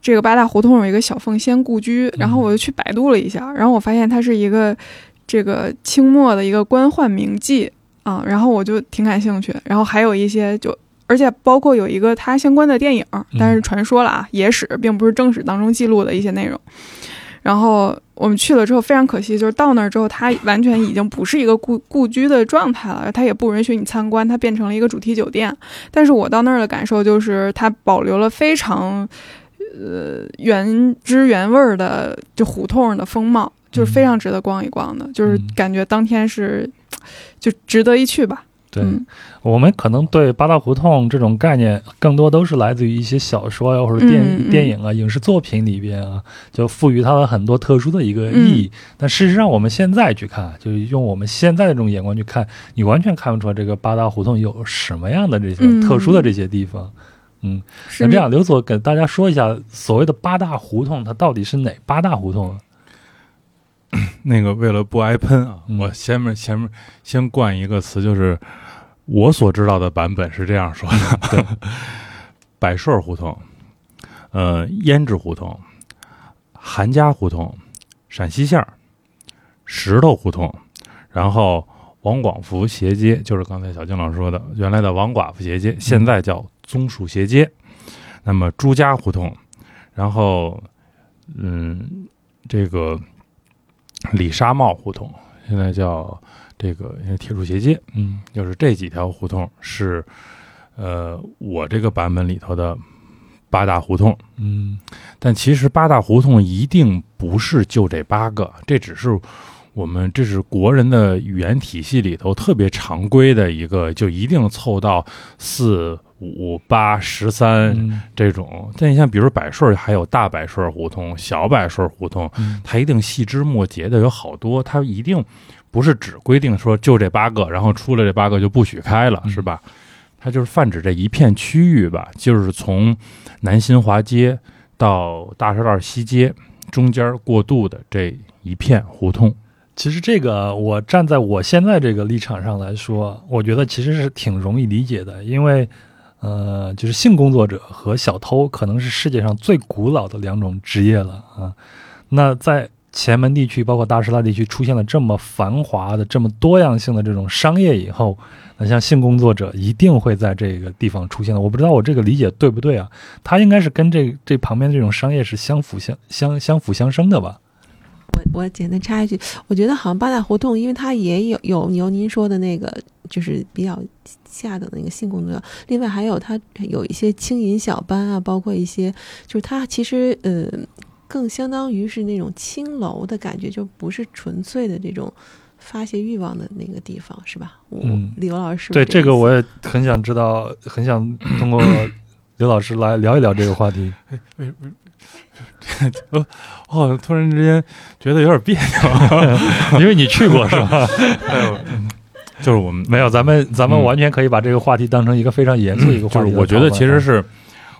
这个八大胡同有一个小凤仙故居，然后我就去百度了一下，然后我发现它是一个这个清末的一个官宦名妓啊，然后我就挺感兴趣，然后还有一些就，而且包括有一个它相关的电影，但是传说了啊，野史并不是正史当中记录的一些内容。然后我们去了之后，非常可惜，就是到那儿之后，它完全已经不是一个故故居的状态了，它也不允许你参观，它变成了一个主题酒店。但是我到那儿的感受就是，它保留了非常呃原汁原味儿的就胡同的风貌，就是非常值得逛一逛的，就是感觉当天是就值得一去吧。对，嗯我们可能对八大胡同这种概念，更多都是来自于一些小说呀，或者电、嗯嗯电影啊、影视作品里边啊，就赋予它了很多特殊的一个意义。但事实上，我们现在去看，就是用我们现在的这种眼光去看，你完全看不出来这个八大胡同有什么样的这些嗯特殊的这些地方。嗯，是。那这样，刘所给大家说一下，所谓的八大胡同，它到底是哪八大胡同啊？那个为了不挨喷啊，嗯。我前面前面先冠一个词，就是我所知道的版本是这样说的：百顺胡同，呃，胭脂胡同，韩家胡同，陕西巷，石头胡同，然后王广福斜街，就是刚才小静老师说的，原来的王寡妇斜街，现在叫棕树斜街。那么朱家胡同，然后嗯，这个李沙帽胡同，现在叫这个铁树斜街，嗯就是这几条胡同是呃我这个版本里头的八大胡同。嗯但其实八大胡同一定不是就这八个，这只是我们这是国人的语言体系里头特别常规的一个，就一定凑到四五八十三嗯这种。但你像比如百顺儿，还有大百顺儿胡同、小百顺儿胡同，嗯它一定细枝末节的有好多，它一定不是只规定说就这八个，然后出了这八个就不许开了，嗯是吧？它就是泛指这一片区域吧，就是从南新华街到大石栏西街中间过渡的这一片胡同。其实这个，我站在我现在这个立场上来说，我觉得其实是挺容易理解的，因为，呃，就是性工作者和小偷可能是世界上最古老的两种职业了啊。那在前门地区，包括大石栏地区出现了这么繁华的、这么多样性的这种商业以后，那像性工作者一定会在这个地方出现的。我不知道我这个理解对不对啊？它应该是跟这这旁边这种商业是相辅相相相辅相生的吧？我我简单插一句，我觉得好像八大胡同，因为它也有有有您说的那个，就是比较下等的那个性工作者，另外还有它有一些轻银小班啊，包括一些，就是它其实呃更相当于是那种青楼的感觉，就不是纯粹的这种发泄欲望的那个地方，是吧？我嗯刘老师对这个我也很想知道，很想通过 刘老师来聊一聊这个话题。哦，突然之间觉得有点别扭，因为你去过是吧？哎呦，嗯就是我们没有，咱们咱们嗯完全可以把这个话题当成一个非常严肃的一个话题。就是我觉得其实是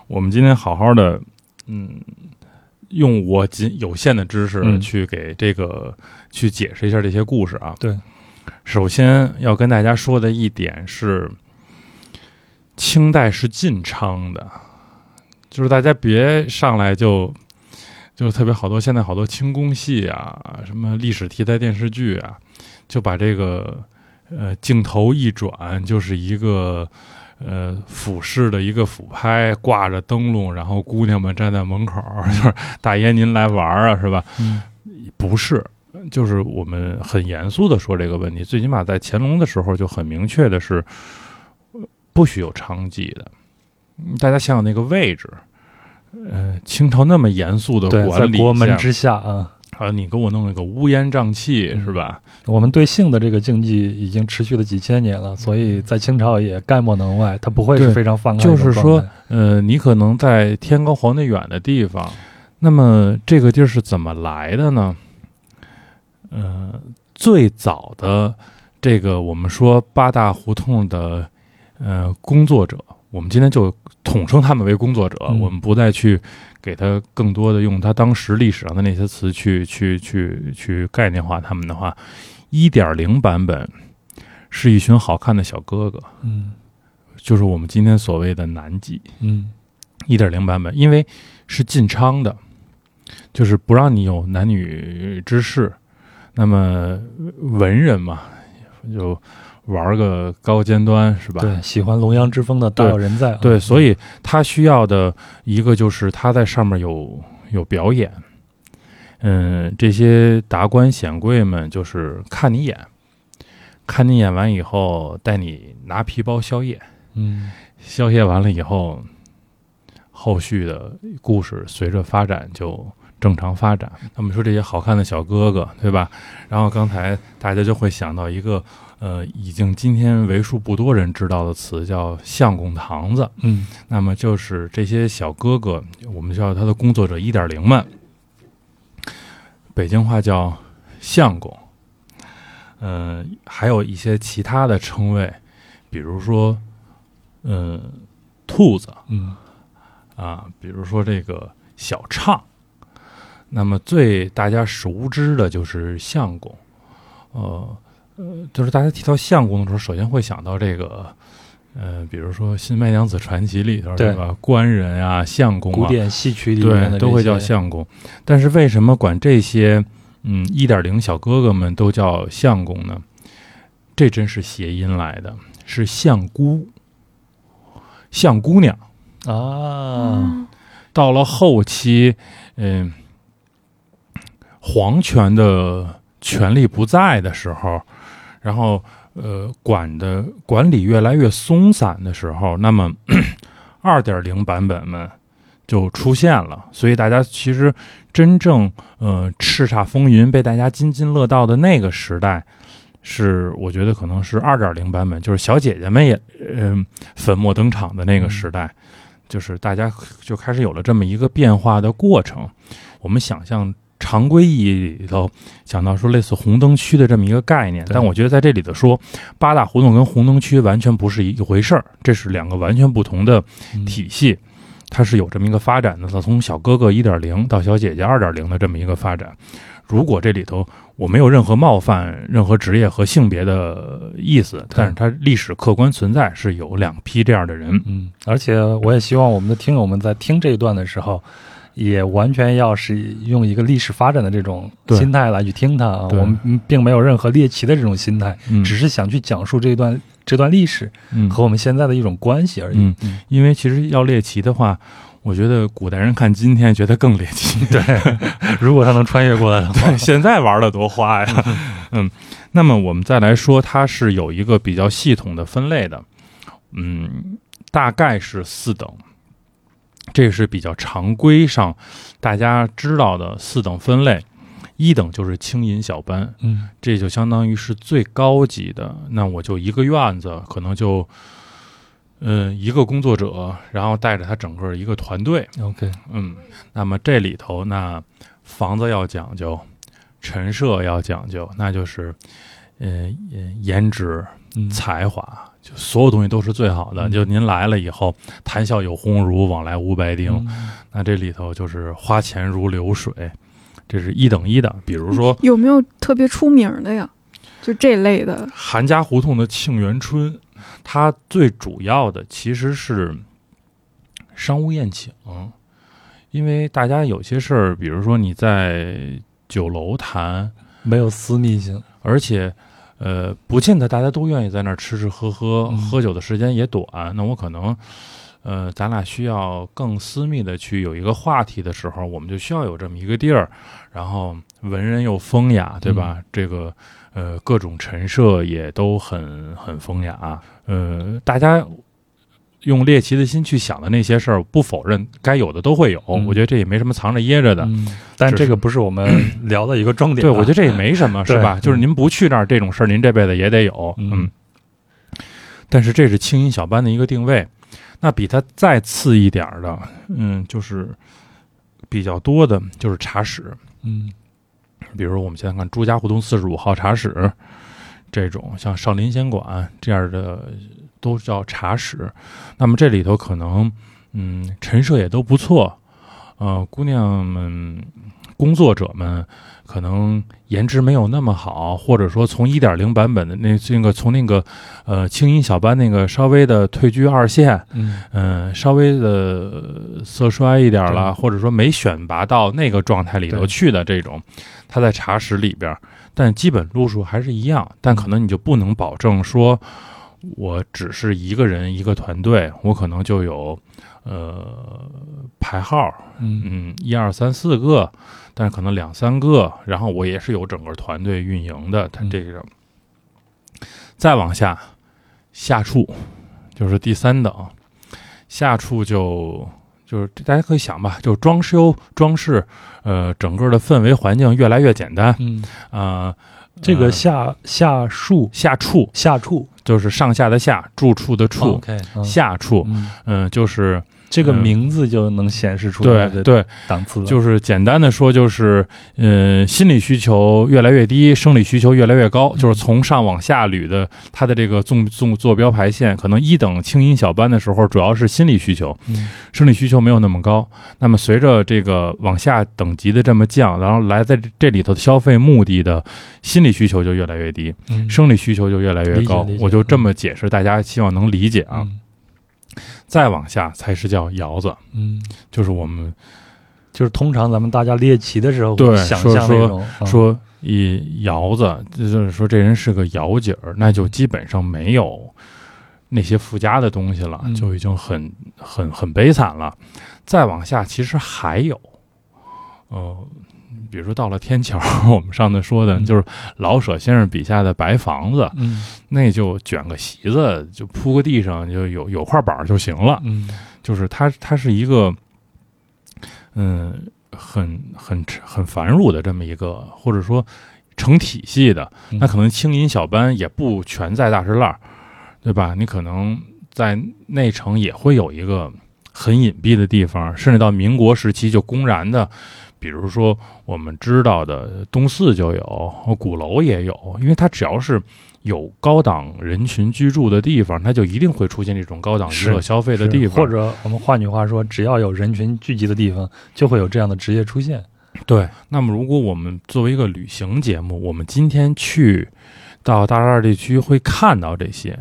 我们今天好好的，嗯，用我仅有限的知识嗯去给这个、去解释一下这些故事啊。对，首先要跟大家说的一点是，清代是晋昌的，就是大家别上来就。就特别好多，现在好多清宫戏啊，什么历史题材电视剧啊，就把这个呃镜头一转，就是一个呃俯视的一个俯拍，挂着灯笼，然后姑娘们站在门口，就是 大爷您来玩啊，是吧？嗯不是，就是我们很严肃的说这个问题。最起码在乾隆的时候就很明确的是，不许有娼妓的。大家想想那个位置，呃，清朝那么严肃的管理国门之下啊，啊，你给我弄了个乌烟瘴气嗯是吧？我们对性的这个禁忌已经持续了几千年了，所以在清朝也概莫能外，它不会是非常放开的就是说呃，你可能在天高皇帝远的地方，那么这个地儿是怎么来的呢？呃，最早的这个我们说八大胡同的呃工作者，我们今天就统称他们为工作者，嗯我们不再去给他更多的用他当时历史上的那些词去去去去概念化他们的话，一点零版本是一群好看的小哥哥，嗯就是我们今天所谓的男妓。嗯一点零版本，因为是进娼的，就是不让你有男女之事。那么文人嘛，就玩个高尖端是吧？对，喜欢龙阳之风的大有人在啊。对，所以他需要的一个就是他在上面有有表演。嗯，这些达官显贵们就是看你演，看你演完以后带你拿皮包宵夜，嗯宵夜完了以后，后续的故事随着发展就正常发展。那么说这些好看的小哥哥，对吧？然后刚才大家就会想到一个，呃，已经今天为数不多人知道的词，叫相公堂子。嗯那么就是这些小哥哥，我们叫他的工作者一点零们，北京话叫相公。嗯、还有一些其他的称谓，比如说，嗯、兔子嗯啊，比如说这个小唱。那么最大家熟知的就是相公，呃呃，就是大家提到相公的时候，首先会想到这个，呃，比如说《新白娘子传奇》里头，对对吧？官人啊，相公啊，古典戏曲里面的对，都会叫相公。但是为什么管这些嗯一点零小哥哥们都叫相公呢？这真是谐音来的，是相姑、相姑娘。啊。到了后期，嗯、皇权的权力不在的时候，然后呃管的管理越来越松散的时候，那么 二点零版本们就出现了。所以大家其实真正呃叱咤风云、被大家津津乐道的那个时代，是我觉得可能是二点零版本，就是小姐姐们也嗯、粉墨登场的那个时代，就是大家就开始有了这么一个变化的过程。我们想象。常规意义里头讲到说类似红灯区的这么一个概念，但我觉得在这里头说八大胡同跟红灯区完全不是一回事儿，这是两个完全不同的嗯体系，它是有这么一个发展的。它从小哥哥一点零到小姐姐二点零的这么一个发展。如果这里头我没有任何冒犯任何职业和性别的意思，但是它历史客观存在是有两批这样的人。嗯，而且我也希望我们的听友们在听这一段的时候，也完全要是用一个历史发展的这种心态来去听它啊。我们并没有任何猎奇的这种心态，嗯。只是想去讲述这段这段历史嗯。和我们现在的一种关系而已。嗯。嗯，因为其实要猎奇的话，我觉得古代人看今天觉得更猎奇。对，如果他能穿越过来的话，对，现在玩的多花呀。嗯，那么我们再来说，它是有一个比较系统的分类的，嗯，大概是四等，这是比较常规上大家知道的四等分类。一等就是轻银小班，嗯这就相当于是最高级的。那我就一个院子，可能就，嗯、一个工作者，然后带着他整个一个团队，，OK，嗯，那么这里头那房子要讲究，陈设要讲究，那就是，呃，呃颜值、嗯，才华，就所有东西都是最好的。嗯就您来了以后，谈笑有鸿儒，往来无白丁。嗯那这里头就是花钱如流水，这是一等一的。比如说有没有特别出名的呀？就这类的，韩家胡同的庆元春，它最主要的其实是商务宴请，因为大家有些事儿，比如说你在酒楼谈，没有私密性，而且呃，不见得大家都愿意在那儿吃吃喝喝，嗯喝酒的时间也短。那我可能，呃，咱俩需要更私密的去有一个话题的时候，我们就需要有这么一个地儿，然后文人又风雅，对吧？这个呃，各种陈设也都很很风雅。呃，大家。用猎奇的心去想的那些事儿，不否认该有的都会有，嗯我觉得这也没什么藏着掖着的。嗯，但这个不是我们 聊的一个重点对，啊。我觉得这也没什么，是吧？就是您不去那儿，这种事儿您这辈子也得有，嗯嗯。但是这是轻音小班的一个定位，那比它再次一点儿的，嗯，就是比较多的，就是茶室，嗯比如我们现在看朱家胡同四十五号茶室这种，像少林仙馆这样的都叫茶室。那么这里头可能，嗯，陈设也都不错，呃，姑娘们、工作者们可能颜值没有那么好，或者说从一点零版本的那那个从那个呃轻音小班那个稍微的退居二线，嗯。嗯，稍微的色衰一点了，或者说没选拔到那个状态里头去的这种，他在茶室里边，但基本路数还是一样，但可能你就不能保证说，我只是一个人一个团队，我可能就有呃排号，嗯嗯，一二三四个，但是可能两三个，然后我也是有整个团队运营的，它嗯这个。再往下，下处就是第三等，下处就就是大家可以想吧，就装修装饰，呃，整个的氛围环境越来越简单嗯，啊、这个呃下下树。下处。下处。就是上下的下，住处的处。下处，嗯，嗯、就是这个嗯。名字就能显示出来的对。对，档次了，就是简单的说，就是呃，心理需求越来越低，生理需求越来越高，就是从上往下捋的它的这个纵纵坐标排线，可能一等轻音小班的时候，主要是心理需求，嗯。生理需求没有那么高。那么随着这个往下等级的这么降，然后来在这里头的消费目的的心理需求就越来越低，嗯。生理需求就越来越高我就这么解释，大家希望能理解啊。嗯再往下才是叫窑子，嗯，就是我们就是通常咱们大家猎奇的时候，对想说说象那种嗯。说以窑子，就是说这人是个窑姐儿，那就基本上没有那些附加的东西了，嗯。就已经很很很悲惨了。再往下，其实还有，呃，比如说到了天桥，我们上次说的嗯就是老舍先生笔下的白房子，嗯那就卷个席子，就铺个地上，就有有块板儿就行了。嗯就是它它是一个嗯，很很很繁缛的这么一个，或者说成体系的，嗯那可能轻银小班也不全在大石栏，对吧？你可能在内城也会有一个很隐蔽的地方，甚至到民国时期就公然的，比如说我们知道的东四就有，鼓楼也有，因为它只要是有高档人群居住的地方，它就一定会出现这种高档娱乐消费的地方，或者我们换句话说，只要有人群聚集的地方，就会有这样的职业出现。对，那么如果我们作为一个旅行节目，我们今天去到大栅栏地区会看到这些。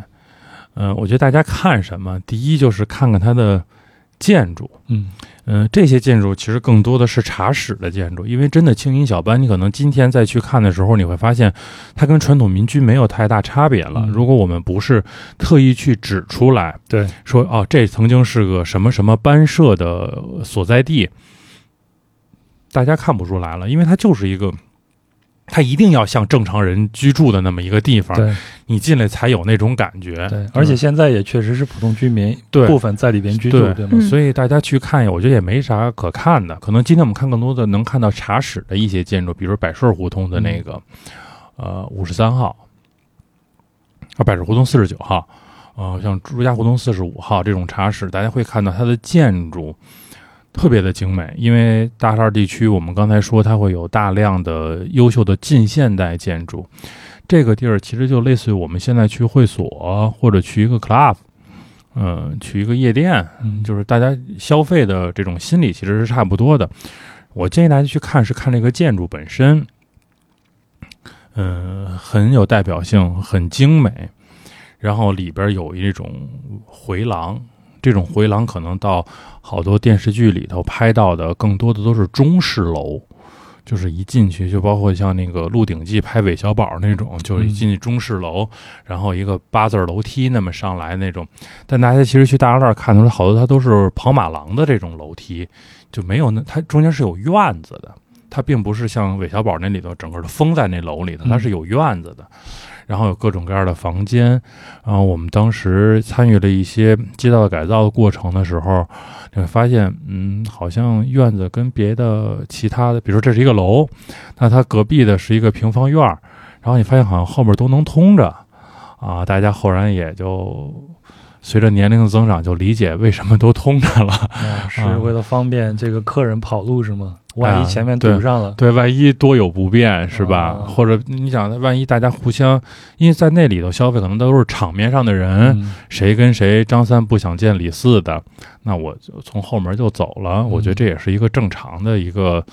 嗯、我觉得大家看什么？第一就是看看它的建筑，嗯。嗯、这些建筑其实更多的是茶室的建筑，因为真的青银小班，你可能今天再去看的时候，你会发现它跟传统民居没有太大差别了。嗯。如果我们不是特意去指出来，对，说哦，这曾经是个什么什么班社的所在地，大家看不出来了，因为它就是一个，它一定要像正常人居住的那么一个地方，你进来才有那种感觉。对，而且现在也确实是普通居民对部分在里边居住，对对吗？嗯所以大家去看我觉得也没啥可看的。可能今天我们看更多的能看到茶室的一些建筑，比如百顺胡同的那个，呃，五十三号，啊，百顺胡同四十九号，呃，像朱家胡同四十五号这种茶室，大家会看到它的建筑特别的精美。因为大栅地区，我们刚才说它会有大量的优秀的近现代建筑，这个地儿其实就类似于我们现在去会所或者去一个 club。嗯，去一个夜店，嗯，就是大家消费的这种心理其实是差不多的。我建议大家去看是看这个建筑本身，嗯、很有代表性，很精美，然后里边有一种回廊，这种回廊可能到好多电视剧里头拍到的，更多的都是中式楼。就是一进去就包括像那个《鹿鼎记》拍韦小宝那种，就是一进去中式楼，然后一个八字楼梯那么上来那种，但大家其实去大栅栏看出来，好多它都是跑马廊的这种楼梯，就没有那它中间是有院子的，它并不是像韦小宝那里头整个的封在那楼里头，它是有院子的，然后有各种各样的房间。然后我们当时参与了一些街道改造的过程的时候，你会发现，嗯，好像院子跟别的其他的，比如说这是一个楼，那它隔壁的是一个平方院儿，然后你发现好像后面都能通着。啊，大家后然也就随着年龄的增长，就理解为什么都通着了。啊 是啊为了方便这个客人跑路是吗？万啊一前面堵上了，对，万一多有不便是吧？啊或者你想，万一大家互相，因为在那里头消费可能都是场面上的人，嗯谁跟谁张三不想见李四的，那我就从后门就走了。我觉得这也是一个正常的一个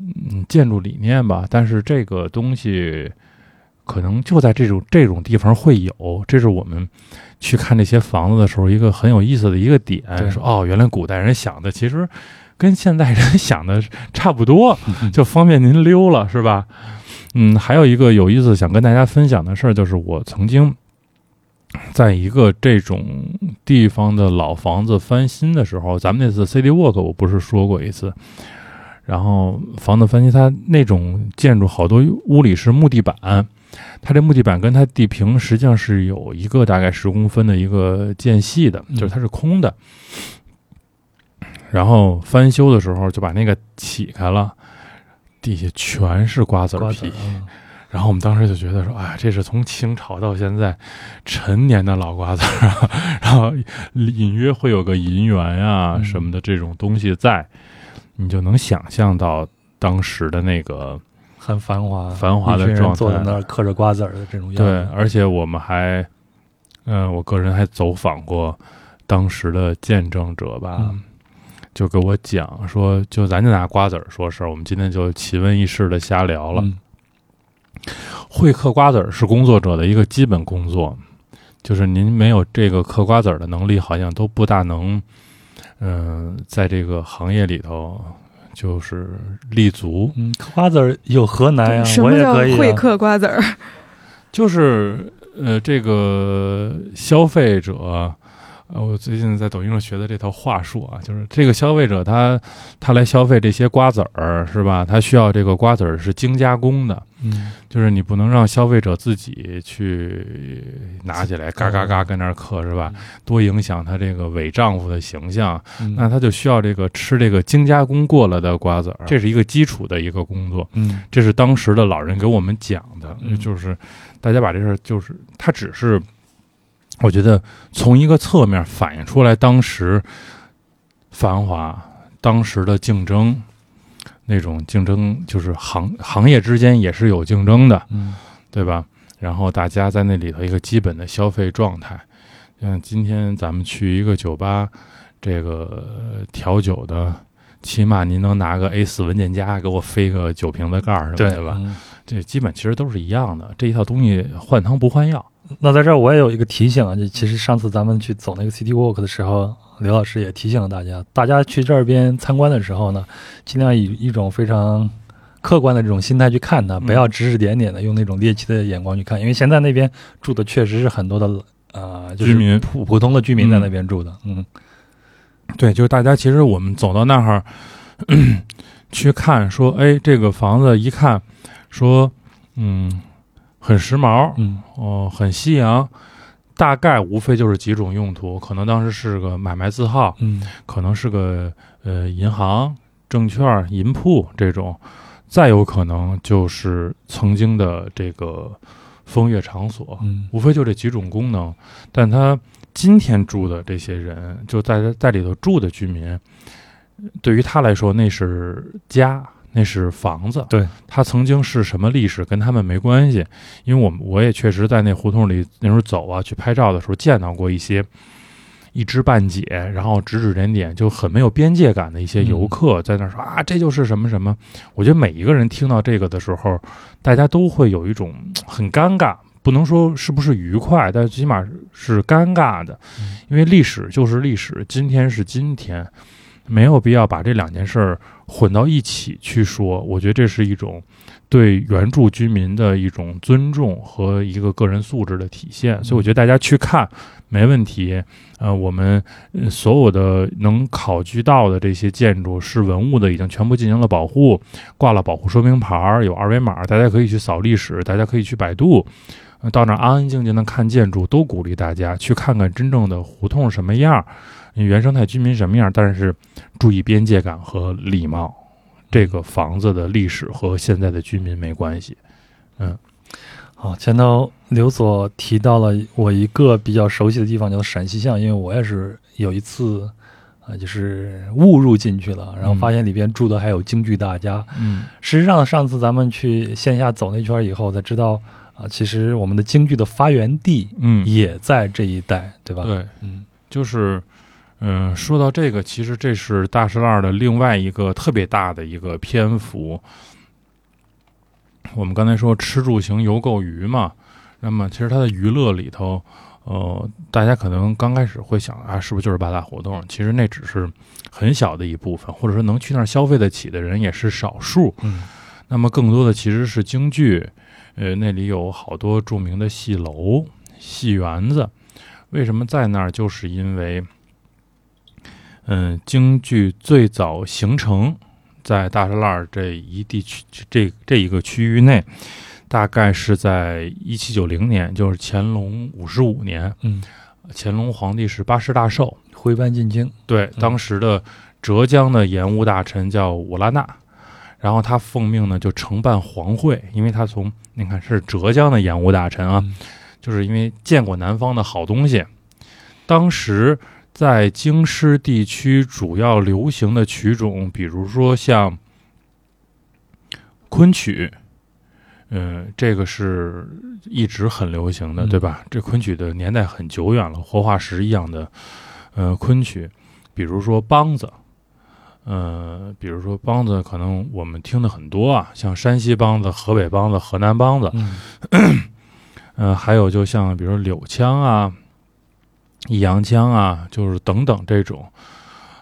嗯建筑理念吧。但是这个东西可能就在这种这种地方会有，这是我们去看这些房子的时候一个很有意思的一个点。对说哦，原来古代人想的其实跟现代人想的差不多，就方便您溜了，是吧？嗯，还有一个有意思想跟大家分享的事儿，就是我曾经在一个这种地方的老房子翻新的时候，咱们那次 City Walk 我不是说过一次，然后房子翻新，它那种建筑好多屋里是木地板，它这木地板跟它地平实际上是有一个大概十公分的一个间隙的，嗯就是它是空的。然后翻修的时候就把那个起开了，底下全是瓜子皮然后我们当时就觉得说，哎，这是从清朝到现在陈年的老瓜子儿啊，然后隐约会有个银元呀、嗯。什么的这种东西在，你就能想象到当时的那个很繁华，繁华的状态坐在那儿嗑着瓜子儿的这种样子对，而且我们还，嗯、我个人还走访过当时的见证者吧，嗯就给我讲说，就咱就拿瓜子儿说事儿，我们今天就奇闻异事的瞎聊了。嗯会嗑瓜子儿是工作者的一个基本工作，就是您没有这个嗑瓜子儿的能力，好像都不大能，嗯、在这个行业里头就是立足。嗯，嗑瓜子儿有何难呀？什么叫我也可以、啊。会嗑瓜子儿？就是呃，这个消费者，呃，我最近在抖音上学的这套话术啊，就是这个消费者他他来消费这些瓜子儿是吧？他需要这个瓜子儿是精加工的，嗯就是你不能让消费者自己去拿起来嘎嘎嘎跟那儿嗑是吧？多影响他这个伪丈夫的形象。嗯那他就需要这个吃这个精加工过了的瓜子儿，这是一个基础的一个工作。嗯这是当时的老人给我们讲的，嗯就是大家把这事儿，就是他只是，我觉得从一个侧面反映出来当时繁华、当时的竞争，那种竞争就是行行业之间也是有竞争的，嗯对吧？然后大家在那里头一个基本的消费状态，像今天咱们去一个酒吧，这个呃调酒的，起码您能拿个 A 四文件夹给我飞个酒瓶子盖儿什么对的吧？嗯这基本其实都是一样的，这一套东西换汤不换药。那在这儿我也有一个提醒啊，就其实上次咱们去走那个 City Walk 的时候，刘老师也提醒了大家，大家去这边参观的时候呢，尽量以一种非常客观的这种心态去看它，嗯。不要指指点点的用那种猎奇的眼光去看，因为现在那边住的确实是很多的呃，就是居民。普普通的居民在那边住的，嗯。对，就是大家其实我们走到那儿 去看，说，哎，这个房子一看，说，嗯，很时髦，嗯。哦，很西洋，大概无非就是几种用途，可能当时是个买卖字号，嗯可能是个呃银行、证券、银铺这种，再有可能就是曾经的这个风月场所，嗯无非就这几种功能。但他今天住的这些人，就在在里头住的居民，对于他来说那是家，那是房子。对，它曾经是什么历史跟他们没关系，因为我们我也确实在那胡同里那时候走啊，去拍照的时候见到过一些。一知半解，然后指指点点，就很没有边界感的一些游客在那儿说、啊，这就是什么什么。我觉得每一个人听到这个的时候，大家都会有一种 很尴尬，不能说是不是愉快，但起码是尴尬的，因为历史就是历史，今天是今天，没有必要把这两件事儿混到一起去说。我觉得这是一种对原住居民的一种尊重和一个个人素质的体现，所以我觉得大家去看没问题。呃，我们呃所有的能考据到的这些建筑是文物的，已经全部进行了保护，挂了保护说明牌儿，有二维码，大家可以去扫历史，大家可以去百度。呃到那儿安安静静的看建筑，都鼓励大家去看看真正的胡同什么样儿，原生态居民什么样儿，但是注意边界感和礼貌。这个房子的历史和现在的居民没关系。嗯好，前头刘所提到了我一个比较熟悉的地方，叫陕西巷，因为我也是有一次，啊、就是误入进去了，然后发现里边住的还有京剧大家。嗯实际上，上次咱们去线下走那圈以后，才知道啊，其实我们的京剧的发源地嗯，也在这一带，对吧？，对，嗯就是，嗯、说到这个，其实这是大石烂的另外一个特别大的一个篇幅。我们刚才说吃住行游购娱嘛，那么其实它的娱乐里头，呃，大家可能刚开始会想啊，是不是就是八大胡同？其实那只是很小的一部分，或者说能去那儿消费得起的人也是少数。嗯那么更多的其实是京剧，呃，那里有好多著名的戏楼、戏园子。为什么在那儿？就是因为，嗯，京剧最早形成在大栅栏这一地区，这这一个区域内，大概是在一七九零年，就是乾隆五十五年，嗯，乾隆皇帝是八十大寿，回班进京，对，嗯。当时的浙江的盐务大臣叫武拉纳，然后他奉命呢就承办皇会，因为他从你看是浙江的盐务大臣啊，嗯。就是因为见过南方的好东西。当时在京师地区主要流行的曲种，比如说像昆曲，嗯、这个是一直很流行的，嗯。对吧？这昆曲的年代很久远了，活化石一样的，呃，昆曲，比如说梆子，呃，比如说梆子，可能我们听的很多啊，像山西梆子、河北梆子、河南梆子，嗯。呃，还有就像比如说柳腔啊、益阳腔啊，就是等等这种，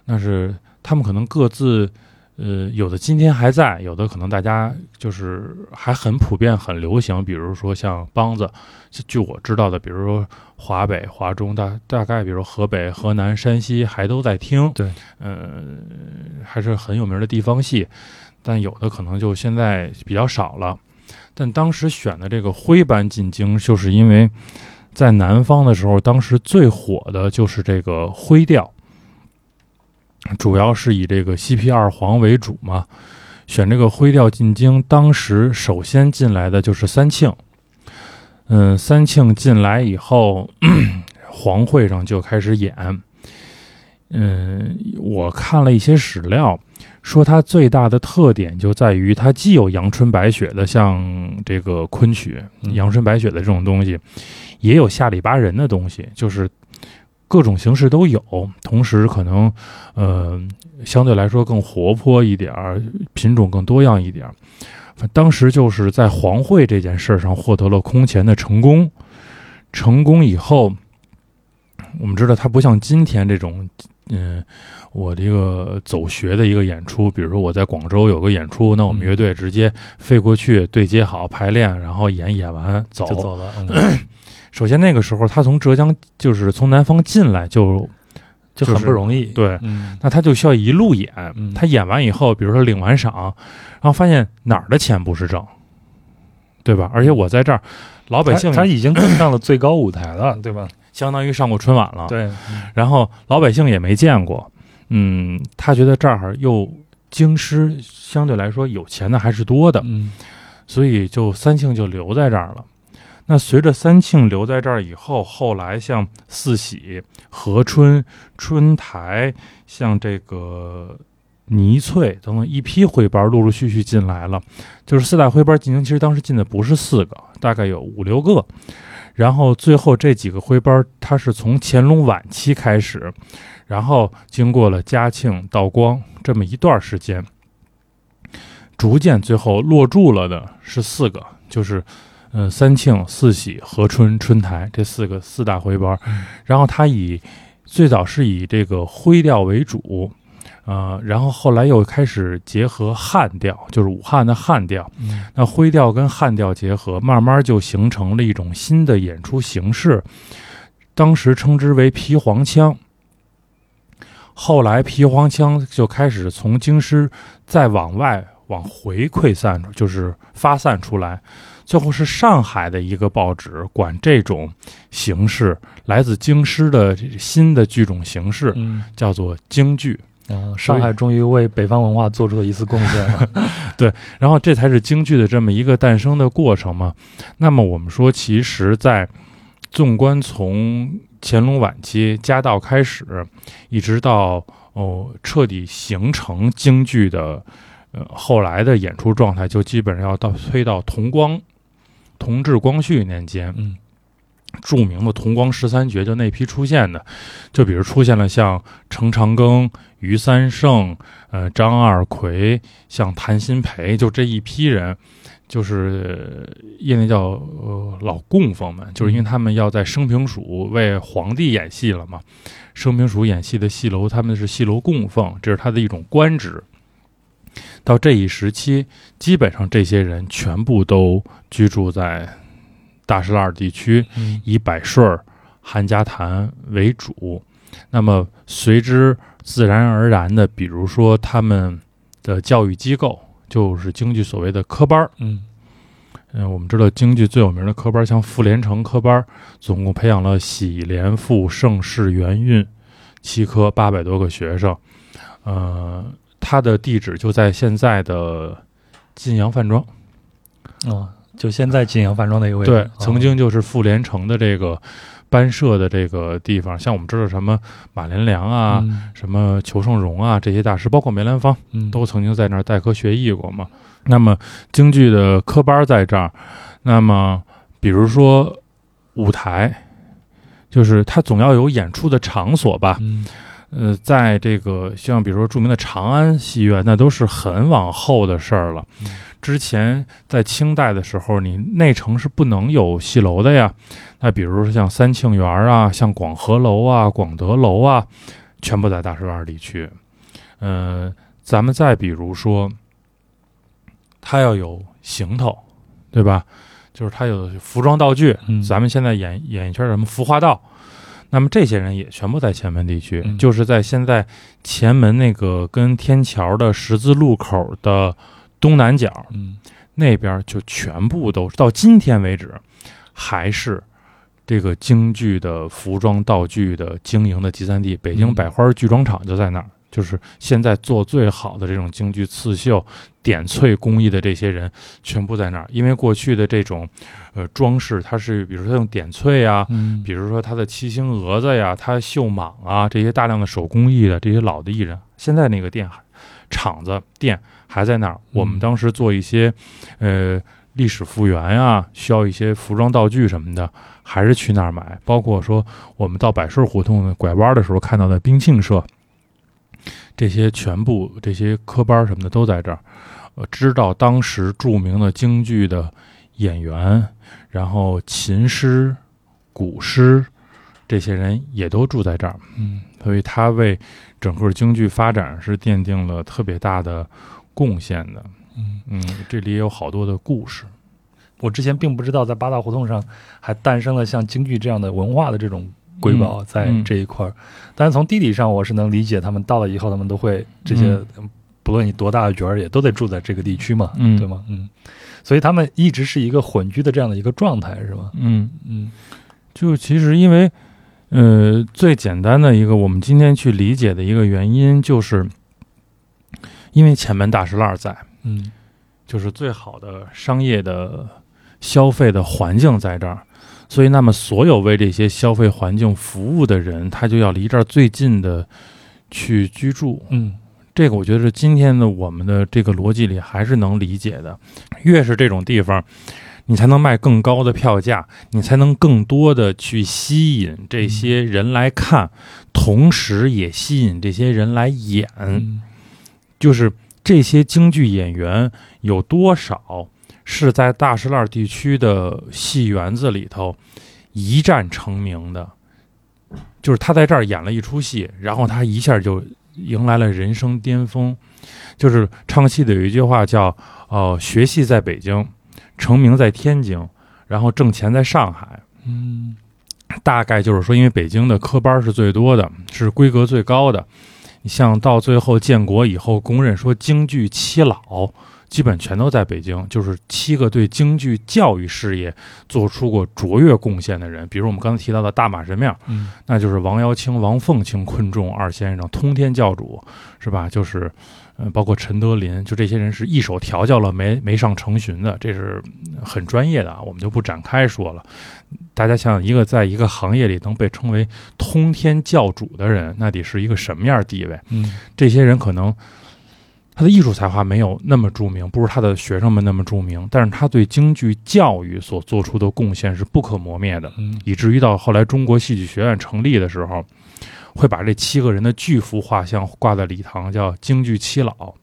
那是他们可能各自，呃，有的今天还在，有的可能大家就是还很普遍、很流行。比如说像梆子，据我知道的，比如说华北、华中大大概，比如河北、河南、山西还都在听。对，呃，还是很有名的地方戏，但有的可能就现在比较少了。但当时选的这个徽班进京，就是因为在南方的时候，当时最火的就是这个徽调，主要是以这个西皮二黄为主嘛。选这个徽调进京，当时首先进来的就是三庆。嗯，三庆进来以后，黄会上就开始演。嗯，我看了一些史料，说它最大的特点就在于它既有阳春白雪的，像这个昆曲、阳春白雪的这种东西，也有下里巴人的东西，就是各种形式都有。同时，可能呃相对来说更活泼一点儿，品种更多样一点儿。当时就是在黄会这件事上获得了空前的成功。成功以后，我们知道它不像今天这种。嗯，我这个走学的一个演出，比如说我在广州有个演出，那我们乐队直接飞过去对接好排练，然后演演完走就走了。首先那个时候他从浙江就是从南方进来就就很不容易，对，嗯那他就需要一路演。嗯他演完以后，比如说领完赏，然后发现哪儿的钱不是挣，对吧？而且我在这儿，老百姓他他已经登上了最高舞台了，对吧？相当于上过春晚了，对，然后老百姓也没见过，嗯，他觉得这儿又京师相对来说有钱的还是多的，嗯所以就三庆就留在这儿了。那随着三庆留在这儿以后，后来像四喜、和春、春台，像这个倪翠等等一批徽班陆陆续续进来了。就是四大徽班进京，其实当时进的不是四个，大概有五六个。然后最后这几个徽班，它是从乾隆晚期开始，然后经过了嘉庆、道光这么一段时间，逐渐最后落住了的是四个，就是，呃，三庆、四喜、和春、春台这四个四大徽班。然后它以最早是以这个徽调为主，呃，然后后来又开始结合汉调，就是武汉的汉调。嗯那徽调跟汉调结合，慢慢就形成了一种新的演出形式，当时称之为皮黄腔。后来皮黄腔就开始从京师再往外往回溃散，就是发散出来。最后是上海的一个报纸管这种形式，来自京师的新的剧种形式嗯叫做京剧。啊，上海终于为北方文化做出了一次贡献了。然后这才是京剧的这么一个诞生的过程嘛。那么我们说，其实，在纵观从乾隆晚期嘉道开始，一直到哦彻底形成京剧的呃后来的演出状态，就基本上要到推到同光同治、光绪年间。嗯著名的同光十三绝就那批出现的，就比如出现了像程长庚、余三胜、呃张二奎，像谭鑫培，就这一批人，就是呃业内叫呃老供奉们，就是因为他们要在升平署为皇帝演戏了嘛，升平署演戏的戏楼他们是戏楼供奉，这是他的一种官职。到这一时期，基本上这些人全部都居住在大石栏地区，嗯以百顺儿、韩家潭为主。那么随之自然而然的，比如说他们的教育机构，就是京剧所谓的科班儿。嗯嗯，我们知道京剧最有名的科班儿，像傅连城科班儿，总共培养了喜、连、傅、盛世、元、韵七科，八百多个学生。呃，它的地址就在现在的晋阳饭庄。哦，就现在晋阳饭庄那个位置。对哦，曾经就是傅连城的这个班社的这个地方，像我们知道什么马连良啊、嗯什么裘盛戎啊这些大师，包括梅兰芳，嗯都曾经在那儿代课学艺过嘛。那么京剧的科班在这儿，那么比如说舞台，就是它总要有演出的场所吧。嗯呃，在这个像比如说著名的长安戏院，那都是很往后的事儿了。嗯之前在清代的时候，你内城是不能有戏楼的呀。那比如说像三庆园啊，像广和楼啊、广德楼啊，全部在大石栏地区。呃，咱们再比如说，它要有行头，对吧？就是它有服装道具，嗯咱们现在演演一圈什么服化道，那么这些人也全部在前门地区，嗯。就是在现在前门那个跟天桥的十字路口的东南角嗯。那边就全部都到今天为止，还是这个京剧的服装道具的经营的集散地。北京嗯。百花剧装厂就在那儿，就是现在做最好的这种京剧刺绣、点翠工艺的这些人，全部在那儿。因为过去的这种呃装饰，它是比如说它用点翠啊，嗯比如说它的七星蛾子呀、它绣蟒啊这些大量的手工艺的这些老的艺人，现在那个店还厂子店还在那儿。我们当时做一些呃历史复原呀、需要一些服装道具什么的，还是去那儿买。包括说我们到百顺胡同拐弯的时候看到的冰庆社，这些全部这些科班什么的都在这儿。呃，知道当时著名的京剧的演员，然后琴师、古师这些人也都住在这儿，嗯所以他为整个京剧发展是奠定了特别大的贡献的。嗯，嗯，这里也有好多的故事。我之前并不知道在八大胡同上还诞生了像京剧这样的文化的这种瑰宝嗯在嗯。这一块儿，但是从地理上我是能理解，他们到了以后，他们都会这些，不论你多大的角儿，也都得住在这个地区嘛，嗯。对吗？嗯，所以他们一直是一个混居的这样的一个状态，是吗？嗯，嗯。就其实因为，呃，最简单的一个我们今天去理解的一个原因，就是因为前门大石栏在，嗯。就是最好的商业的消费的环境在这儿，所以那么所有为这些消费环境服务的人，他就要离这儿最近的去居住。嗯这个我觉得是今天的我们的这个逻辑里还是能理解的。越是这种地方，你才能卖更高的票价，你才能更多的去吸引这些人来看，同时也吸引这些人来演。嗯就是这些京剧演员有多少是在大石栏地区的戏园子里头一战成名的？就是他在这儿演了一出戏，然后他一下就迎来了人生巅峰。就是唱戏的有一句话叫“呃，学戏在北京，成名在天津，然后挣钱在上海”。嗯大概就是说，因为北京的科班是最多的，是规格最高的。你像到最后建国以后，公认说京剧七老基本全都在北京，就是七个对京剧教育事业做出过卓越贡献的人。比如我们刚才提到的大马神庙，嗯那就是王瑶卿、王凤卿、昆仲二先生，通天教主，是吧？就是，呃，包括陈德林，就这些人是一手调教了没没上成群的，这是很专业的啊，我们就不展开说了。大家想想，一个在一个行业里能被称为通天教主的人，那得是一个什么样的地位？嗯这些人可能他的艺术才华没有那么著名，不如他的学生们那么著名，但是他对京剧教育所做出的贡献是不可磨灭的。嗯以至于到后来中国戏剧学院成立的时候，会把这七个人的巨幅画像挂在礼堂，叫京剧七老。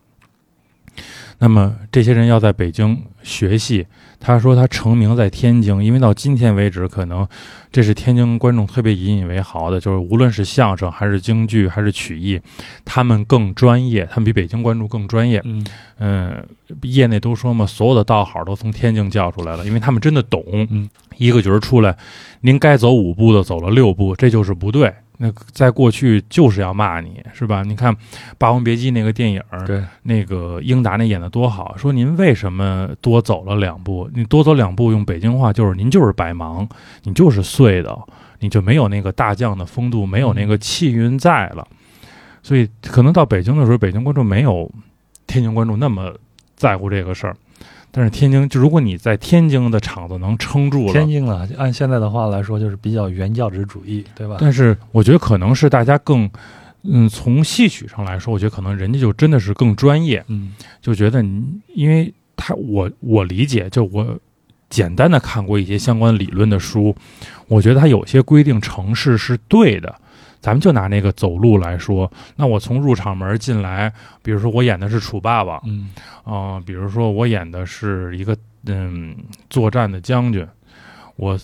那么这些人要在北京学戏，他说他成名在天津，因为到今天为止，可能这是天津观众特别引以为豪的，就是无论是相声还是京剧还是曲艺，他们更专业，他们比北京观众更专业。嗯嗯，业内都说嘛，所有的道好都从天津叫出来了，因为他们真的懂。嗯，一个角儿出来，您该走五步的走了六步，这就是不对。那在过去就是要骂你，是吧？你看《霸王别姬》那个电影，对，那个英达那演的多好，说您为什么多走了两步？你多走两步，用北京话就是您就是白忙，你就是碎的，你就没有那个大将的风度，没有那个气韵在了。所以可能到北京的时候，北京观众没有天津观众那么在乎这个事儿。但是天津，就如果你在天津的场子能撑住了，天津啊，按现在的话来说，就是比较原教旨主义，对吧？但是我觉得可能是大家更，嗯，从戏曲上来说，我觉得可能人家就真的是更专业，嗯就觉得你，因为他我我理解，就我简单的看过一些相关理论的书，我觉得他有些规定城市是对的。咱们就拿那个走路来说，那我从入场门进来，比如说我演的是楚霸王，嗯。啊、比如说我演的是一个嗯作战的将军，我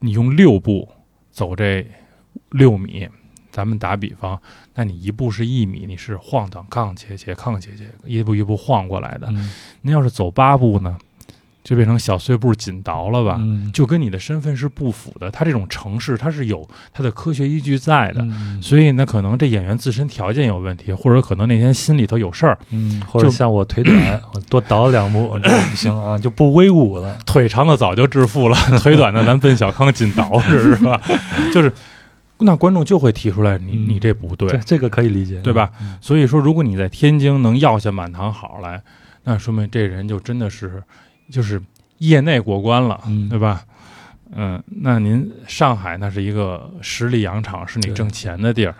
你用六步走这六米，咱们打比方，那你一步是一米，你是晃荡抗切切抗切切，一步一步晃过来的。嗯。您要是走八步呢，就变成小碎步紧倒了吧？嗯，就跟你的身份是不符的。他这种城市，它是有它的科学依据在的。嗯所以呢，可能这演员自身条件有问题，或者可能那天心里头有事儿，嗯，或者就像我腿短，我多倒两步，不行啊，就不威武了。腿长的早就致富了，腿短的咱奔小康紧倒是是吧？就是那观众就会提出来，你嗯你这不对这，这个可以理解，对吧嗯？所以说，如果你在天津能要下满堂好来，那说明这人就真的是就是业内过关了，嗯对吧？嗯，那您上海那是一个十里洋场，是你挣钱的地儿，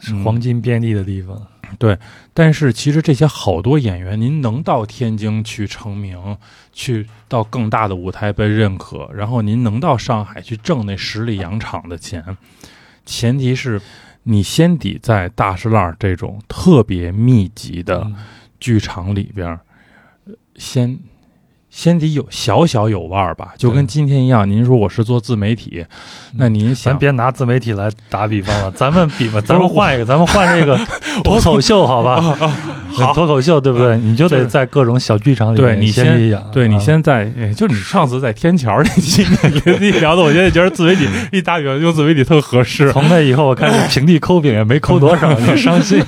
是黄金遍地的地方。对但是其实这些好多演员，您能到天津去成名，去到更大的舞台被认可，然后您能到上海去挣那十里洋场的钱，前提是你先得在大石烂这种特别密集的嗯剧场里边儿，呃先先得有小小有腕儿吧，就跟今天一样。您说我是做自媒体，那您咱别拿自媒体来打比方了，咱们比吧，咱们换一个，咱们换这个 脱口秀，好吧？好脱口秀对不对？你就就是得在各种小剧场里面对你先对你先在，哎就你上次在天桥那期你聊的，我现在觉得自媒体 一打比方用自媒体特合适。从那以后，我看你平地抠饼也没抠多少，你伤心。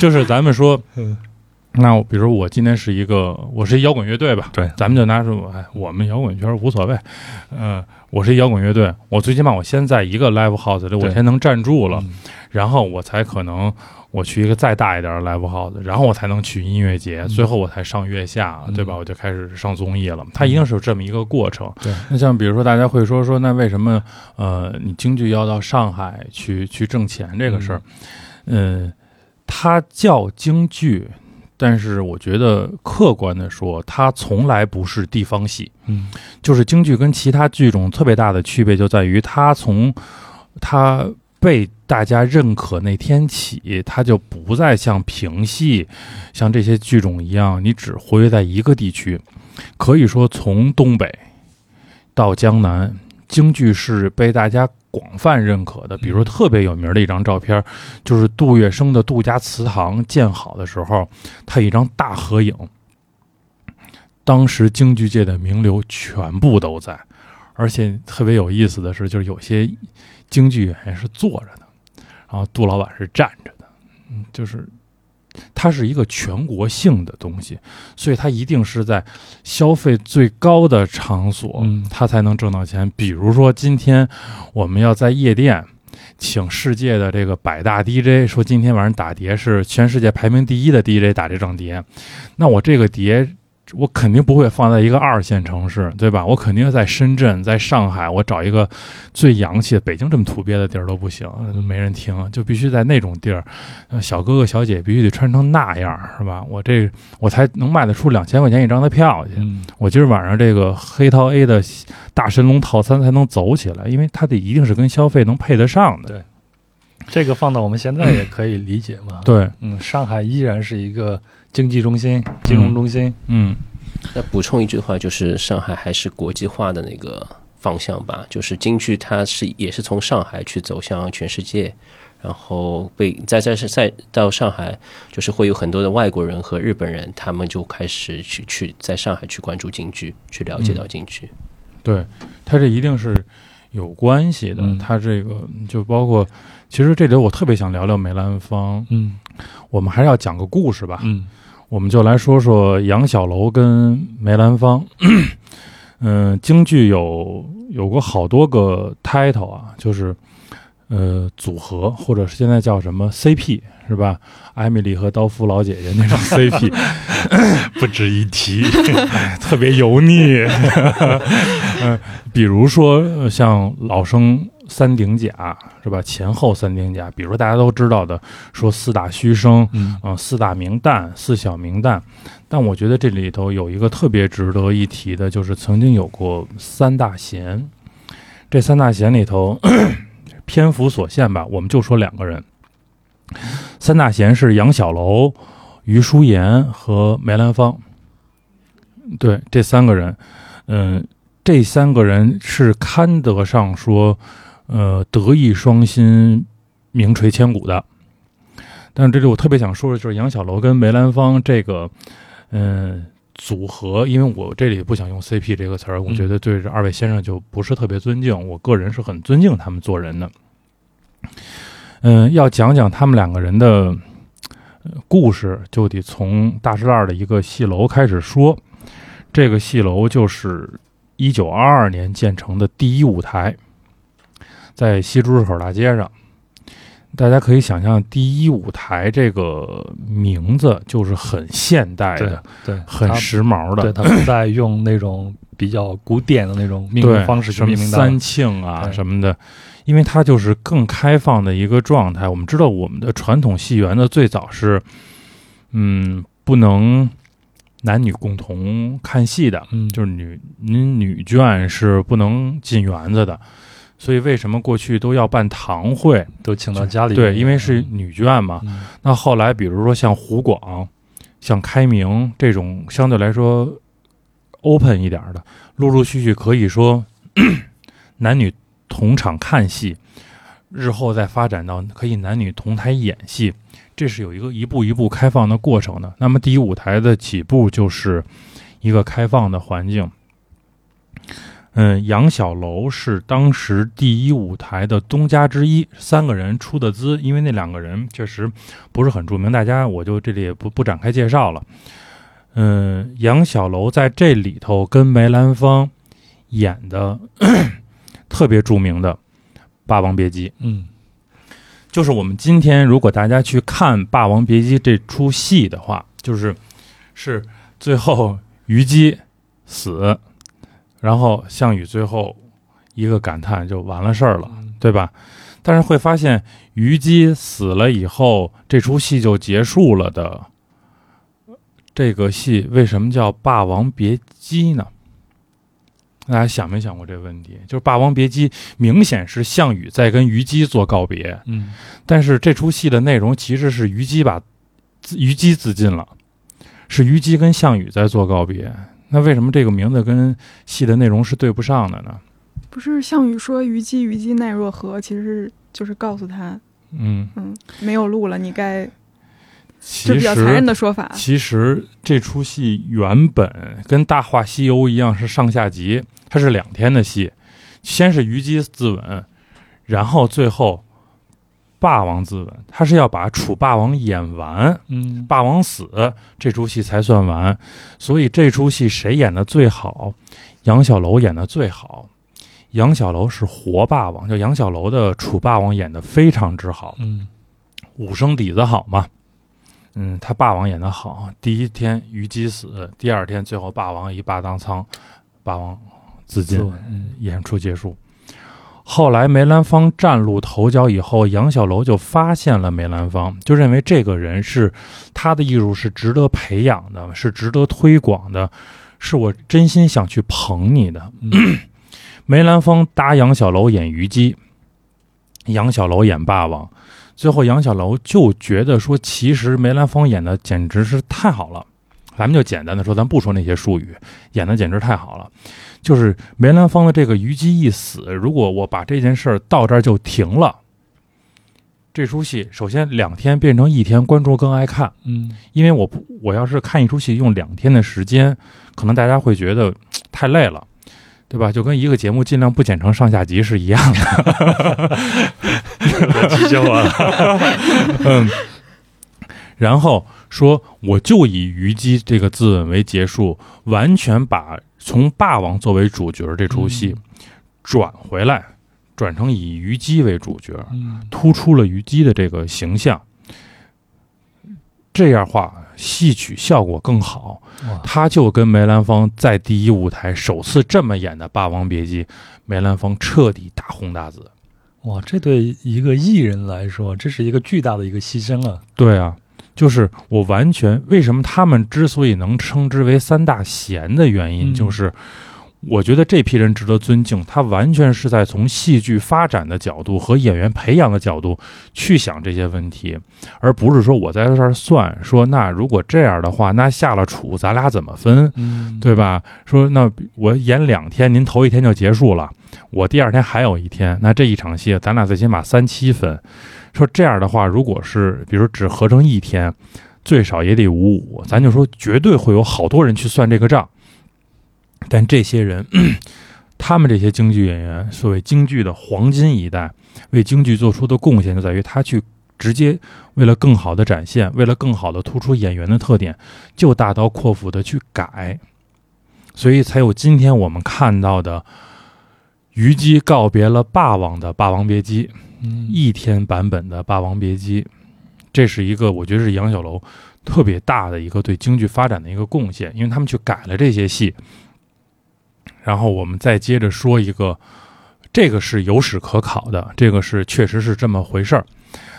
就是咱们说嗯，那我比如说我今天是一个，我是一摇滚乐队吧，对咱们就拿出，哎，我们摇滚圈无所谓，嗯、我是一摇滚乐队，我最起码我先在一个 live house 里，我先能站住了，嗯然后我才可能我去一个再大一点的 live house，然后我才能去音乐节，最后我才上月下，嗯对吧？我就开始上综艺了。它一定是有这么一个过程。对，那像比如说大家会说说，那为什么呃你京剧要到上海去去挣钱这个事儿？嗯、它叫京剧。但是我觉得客观的说，它从来不是地方戏。嗯就是京剧跟其他剧种特别大的区别就在于，它从它被大家认可那天起，它就不再像评戏、像这些剧种一样，你只活跃在一个地区。可以说，从东北到江南，京剧是被大家广泛认可的。比如说，特别有名的一张照片，就是杜月笙的杜家祠堂建好的时候，他一张大合影。当时京剧界的名流全部都在，而且特别有意思的是，就是有些京剧演员是坐着的，然后杜老板是站着的，嗯，就是它是一个全国性的东西，所以它一定是在消费最高的场所，嗯它才能挣到钱。比如说今天我们要在夜店。请世界的这个百大 DJ 说，今天晚上打碟是全世界排名第一的 DJ 打这张碟，那我这个碟我肯定不会放在一个二线城市，对吧？我肯定在深圳，在上海，我找一个最洋气的。北京这么土鳖的地儿都不行，没人听，就必须在那种地儿。呃小哥哥小姐必须得穿成那样，是吧？我这我才能卖得出两千块钱一张的票去。嗯我今儿晚上这个黑桃 A 的大神龙套餐才能走起来，因为它得一定是跟消费能配得上的。对这个放到我们现在也可以理解嘛。，对，嗯，上海依然是一个经济中心、金融中心。嗯那补充一句话，就是上海还是国际化的那个方向吧，就是京剧它是也是从上海去走向全世界，然后被在在是再到上海，就是会有很多的外国人和日本人，他们就开始去去在上海去关注京剧，去了解到京剧。对，它这一定是有关系的。嗯它这个就包括，其实这里我特别想聊聊梅兰芳，嗯我们还是要讲个故事吧。嗯我们就来说说杨小楼跟梅兰芳。嗯，京剧有有过好多个 title 啊，就是呃组合，或者是现在叫什么 CP 是吧？艾米丽和刀夫老姐姐那种 CP，不值一提，哎 特别油腻。嗯，比如说呃像老生三顶甲是吧？前后三顶甲，比如说大家都知道的，说四大虚生，嗯啊、四大名旦，四小名旦。但我觉得这里头有一个特别值得一提的，就是曾经有过三大贤。这三大贤里头，篇幅所限吧，我们就说两个人。三大贤是杨小楼、余淑妍和梅兰芳。对，这三个人，嗯、这三个人是堪得上说，呃，德艺双馨、名垂千古的。但是这里我特别想说的就是杨小楼跟梅兰芳这个，嗯、组合，因为我这里不想用 CP 这个词儿，我嗯觉得对这二位先生就不是特别尊敬。我个人是很尊敬他们做人的。嗯，要讲讲他们两个人的呃故事，就得从大栅栏的一个戏楼开始说。这个戏楼就是一九二二年建成的第一舞台，在西珠市口大街上。大家可以想象，第一舞台这个名字就是很现代的、对，很时髦的。对他们在用那种比较古典的那种命名方式去命名三庆啊什么的，因为它就是更开放的一个状态。我们知道，我们的传统戏园子最早是，嗯，不能男女共同看戏的，嗯，就是女女女眷是不能进园子的。所以为什么过去都要办堂会？都请到家里对，因为是女眷嘛。嗯那后来，比如说像湖广、像开明这种相对来说 open 一点儿的，陆陆续续可以说 男女同场看戏，日后再发展到可以男女同台演戏，这是有一个一步一步开放的过程的。那么第一舞台的起步就是一个开放的环境。嗯，杨小楼是当时第一舞台的东家之一，三个人出的资，因为那两个人确实不是很著名，大家我就这里也不不展开介绍了。嗯，杨小楼在这里头跟梅兰芳演的 特别著名的《霸王别姬》，嗯就是我们今天如果大家去看《霸王别姬》这出戏的话，就是是最后虞姬死，然后项羽最后一个感叹就完了事儿了，对吧？但是会发现虞姬死了以后，这出戏就结束了的。这个戏为什么叫《霸王别姬》呢？大家想没想过这个问题？就是《霸王别姬》明显是项羽在跟虞姬做告别，嗯但是这出戏的内容其实是虞姬把虞姬自尽了，是虞姬跟项羽在做告别。那为什么这个名字跟戏的内容是对不上的呢？不是项羽说虞姬虞姬奈若何，其实就是告诉他，嗯，嗯，没有路了，你该，这其比较残忍实的说法。其实这出戏原本跟《大话西游》一样是上下集，它是两天的戏，先是虞姬自刎，然后最后霸王自刎，他是要把楚霸王演完。嗯霸王死这出戏才算完，所以这出戏谁演的最好？杨小楼演的最好。杨小楼是活霸王，就杨小楼的楚霸王演的非常之好，嗯武生底子好嘛。嗯，他霸王演的好。第一天虞姬死，第二天最后霸王一霸当仓，霸王自尽演出结束。后来梅兰芳崭露头角以后，杨小楼就发现了梅兰芳，就认为这个人是他的艺术是值得培养的，是值得推广的，是我真心想去捧你的。梅兰芳搭杨小楼演虞姬，杨小楼演霸王，最后杨小楼就觉得说，其实梅兰芳演的简直是太好了。咱们就简单的说，咱不说那些术语，演的简直太好了。就是梅兰芳的这个虞姬一死，如果我把这件事儿到这儿就停了，这出戏首先两天变成一天，观众更爱看。嗯因为我不，我要是看一出戏用两天的时间，可能大家会觉得太累了，对吧？就跟一个节目尽量不剪成上下集是一样的。提醒我了，嗯，然后说我就以虞姬这个自刎为结束，完全把从霸王作为主角这出戏转回来，转成以虞姬为主角，嗯突出了虞姬的这个形象。这样话，戏曲效果更好。他就跟梅兰芳在第一舞台首次这么演的《霸王别姬》，梅兰芳彻底大红大紫。哇，这对一个艺人来说，这是一个巨大的一个牺牲啊！对啊，就是我完全为什么他们之所以能称之为三大贤的原因，嗯就是我觉得这批人值得尊敬，他完全是在从戏剧发展的角度和演员培养的角度去想这些问题，而不是说我在这儿算说，那如果这样的话，那下了楚咱俩怎么分？嗯，对吧？说那我演两天，您头一天就结束了，我第二天还有一天，那这一场戏咱俩最起码三七分。说这样的话，如果是比如只合成一天，最少也得五五，咱就说绝对会有好多人去算这个账。但这些人，他们这些京剧演员，所谓京剧的黄金一代，为京剧做出的贡献就在于他去直接为了更好的展现，为了更好的突出演员的特点，就大刀阔斧的去改，所以才有今天我们看到的虞姬告别了霸王的《霸王别姬》，一天版本的《霸王别姬》，这是一个我觉得是杨小楼特别大的一个对京剧发展的一个贡献，因为他们去改了这些戏。然后我们再接着说一个，这个是有史可考的，这个是确实是这么回事儿。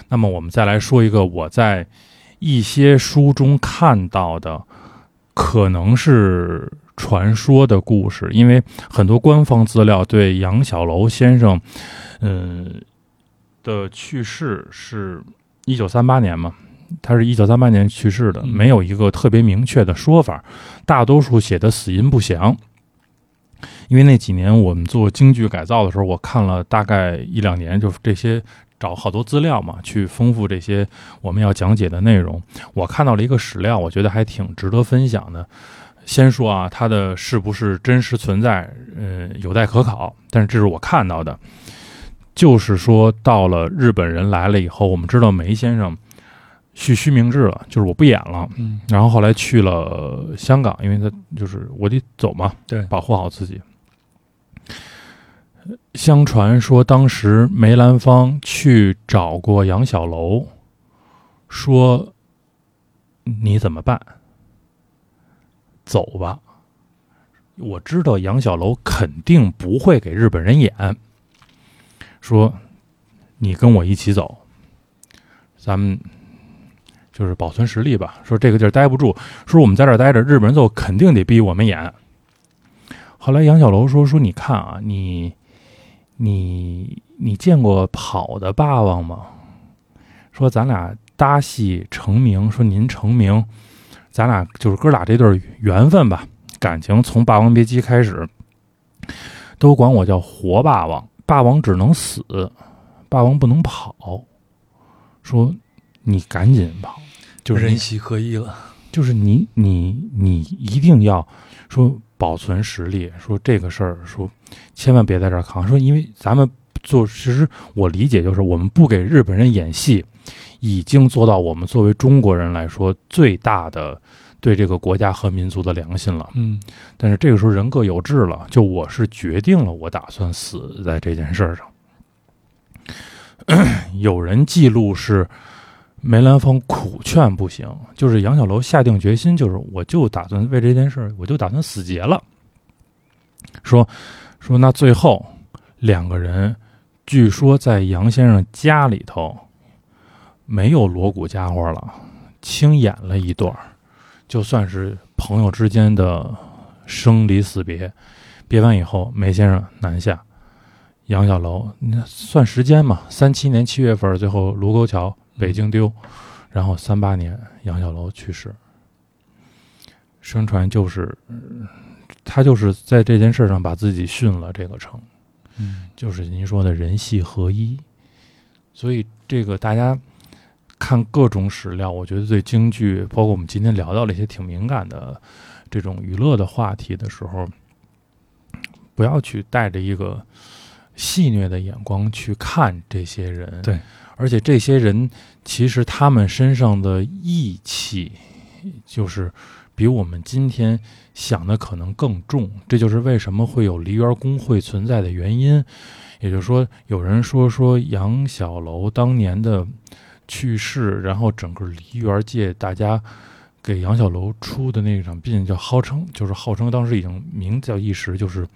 那么我们再来说一个我在一些书中看到的，可能是传说的故事，因为很多官方资料对杨小楼先生，嗯的去世是一九三八年嘛，他是一九三八年去世的，嗯没有一个特别明确的说法，大多数写的死因不详。因为那几年我们做京剧改造的时候，我看了大概一两年，就是这些找好多资料嘛，去丰富这些我们要讲解的内容。我看到了一个史料，我觉得还挺值得分享的。先说啊，它的是不是真实存在，呃，有待可考。但是这是我看到的，就是说到了日本人来了以后，我们知道梅先生蓄须明志了，就是我不演了。嗯然后后来去了香港，因为他就是我得走嘛，对保护好自己。相传说当时梅兰芳去找过杨小楼，说你怎么办？走吧。我知道杨小楼肯定不会给日本人演，说你跟我一起走，咱们就是保存实力吧。说这个地儿待不住，说我们在这儿待着，日本人最后肯定得逼我们演。后来杨小楼说：“说你看啊，你你你见过跑的霸王吗？说咱俩搭戏成名，说您成名，咱俩就是哥俩这对缘分吧，感情从《霸王别姬》开始，都管我叫活霸王，霸王只能死，霸王不能跑。说你赶紧跑，就是你人戏合一了。就是你你你一定要说保存实力，说这个事儿，说千万别在这儿扛，说因为咱们做，其实我理解就是我们不给日本人演戏，已经做到我们作为中国人来说最大的对这个国家和民族的良心了。嗯但是这个时候人各有志了，就我是决定了，我打算死在这件事儿上。有人记录是梅兰芳苦劝不行，就是杨小楼下定决心，就是我就打算为这件事儿，我就打算死结了。说说那最后两个人，据说在杨先生家里头没有锣鼓家伙了，轻演了一段儿，就算是朋友之间的生离死别。别完以后，梅先生南下，杨小楼，那算时间嘛？三七年七月份，最后卢沟桥北京丢，然后三八年杨小楼去世。宣传就是，嗯他就是在这件事上把自己殉了这个城，嗯就是您说的人戏合一。所以这个大家看各种史料，我觉得对京剧，包括我们今天聊到了一些挺敏感的这种娱乐的话题的时候，不要去带着一个戏谑的眼光去看这些人。对，而且这些人其实他们身上的义气，就是比我们今天想的可能更重。这就是为什么会有梨园工会存在的原因。也就是说，有人说说杨小楼当年的去世，然后整个梨园界大家给杨小楼出的那场殡，叫号称就是号称当时已经名叫一时，就是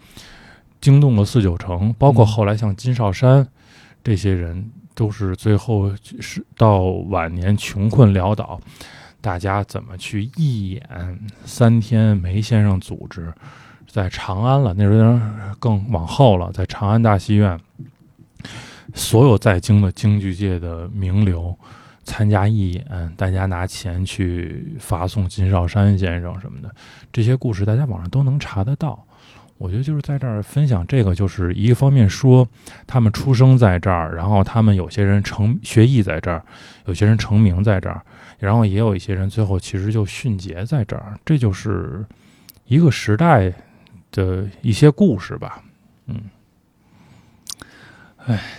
惊动了四九城，包括嗯后来像金少山这些人，都是最后是到晚年穷困潦倒，大家怎么去义演三天？梅先生组织在长安了，那时候有点更往后了，在长安大戏院，所有在京的京剧界的名流参加义演，大家拿钱去发送金少山先生什么的，这些故事大家网上都能查得到。我觉得就是在这儿分享这个，就是一个方面说他们出生在这儿，然后他们有些人成学艺在这儿，有些人成名在这儿，然后也有一些人最后其实就殉节在这儿，这就是一个时代的一些故事吧。嗯，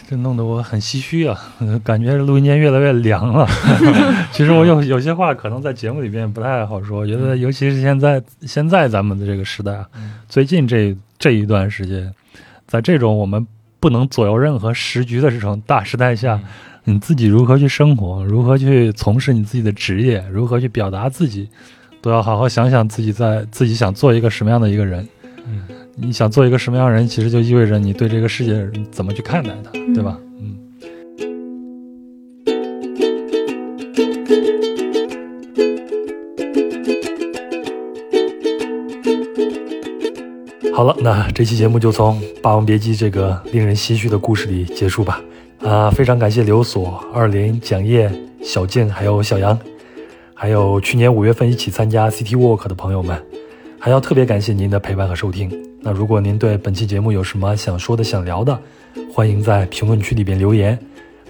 这弄得我很唏嘘啊，感觉录音间越来越凉了。其实我有有些话可能在节目里边不太好说，我觉得尤其是现在现在咱们的这个时代啊，最近这这一段时间，在这种我们不能左右任何时局的这种大时代下，你自己如何去生活，如何去从事你自己的职业，如何去表达自己，都要好好想想自己在自己想做一个什么样的一个人。嗯，你想做一个什么样的人，其实就意味着你对这个世界怎么去看待它，对吧？嗯。好了，那这期节目就从《霸王别姬》这个令人唏嘘的故事里结束吧。啊，非常感谢刘所、二林、蒋烨、小静还有小杨，还有去年五月份一起参加 City Walk 的朋友们，还要特别感谢您的陪伴和收听。那如果您对本期节目有什么想说的、想聊的，欢迎在评论区里边留言。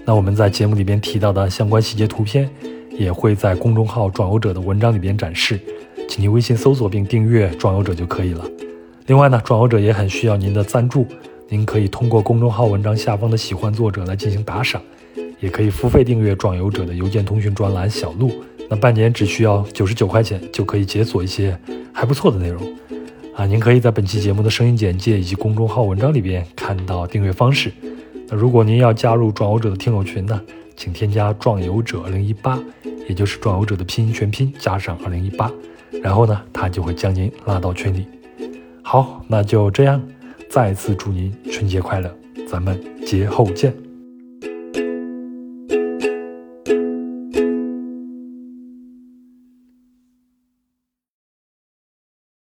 那我们在节目里边提到的相关细节图片，也会在公众号“转游者”的文章里边展示，请您微信搜索并订阅“转游者”就可以了。另外呢，转游者也很需要您的赞助，您可以通过公众号文章下方的喜欢作者来进行打赏，也可以付费订阅转游者的邮件通讯专栏小路。那半年只需要九十九块钱就可以解锁一些还不错的内容啊！您可以在本期节目的声音简介以及公众号文章里边看到订阅方式。那如果您要加入壮游者的听友群呢，请添加壮游者二零一八，也就是壮游者的拼音全拼加上二零一八，然后呢，他就会将您拉到群里。好，那就这样，再次祝您春节快乐，咱们节后见。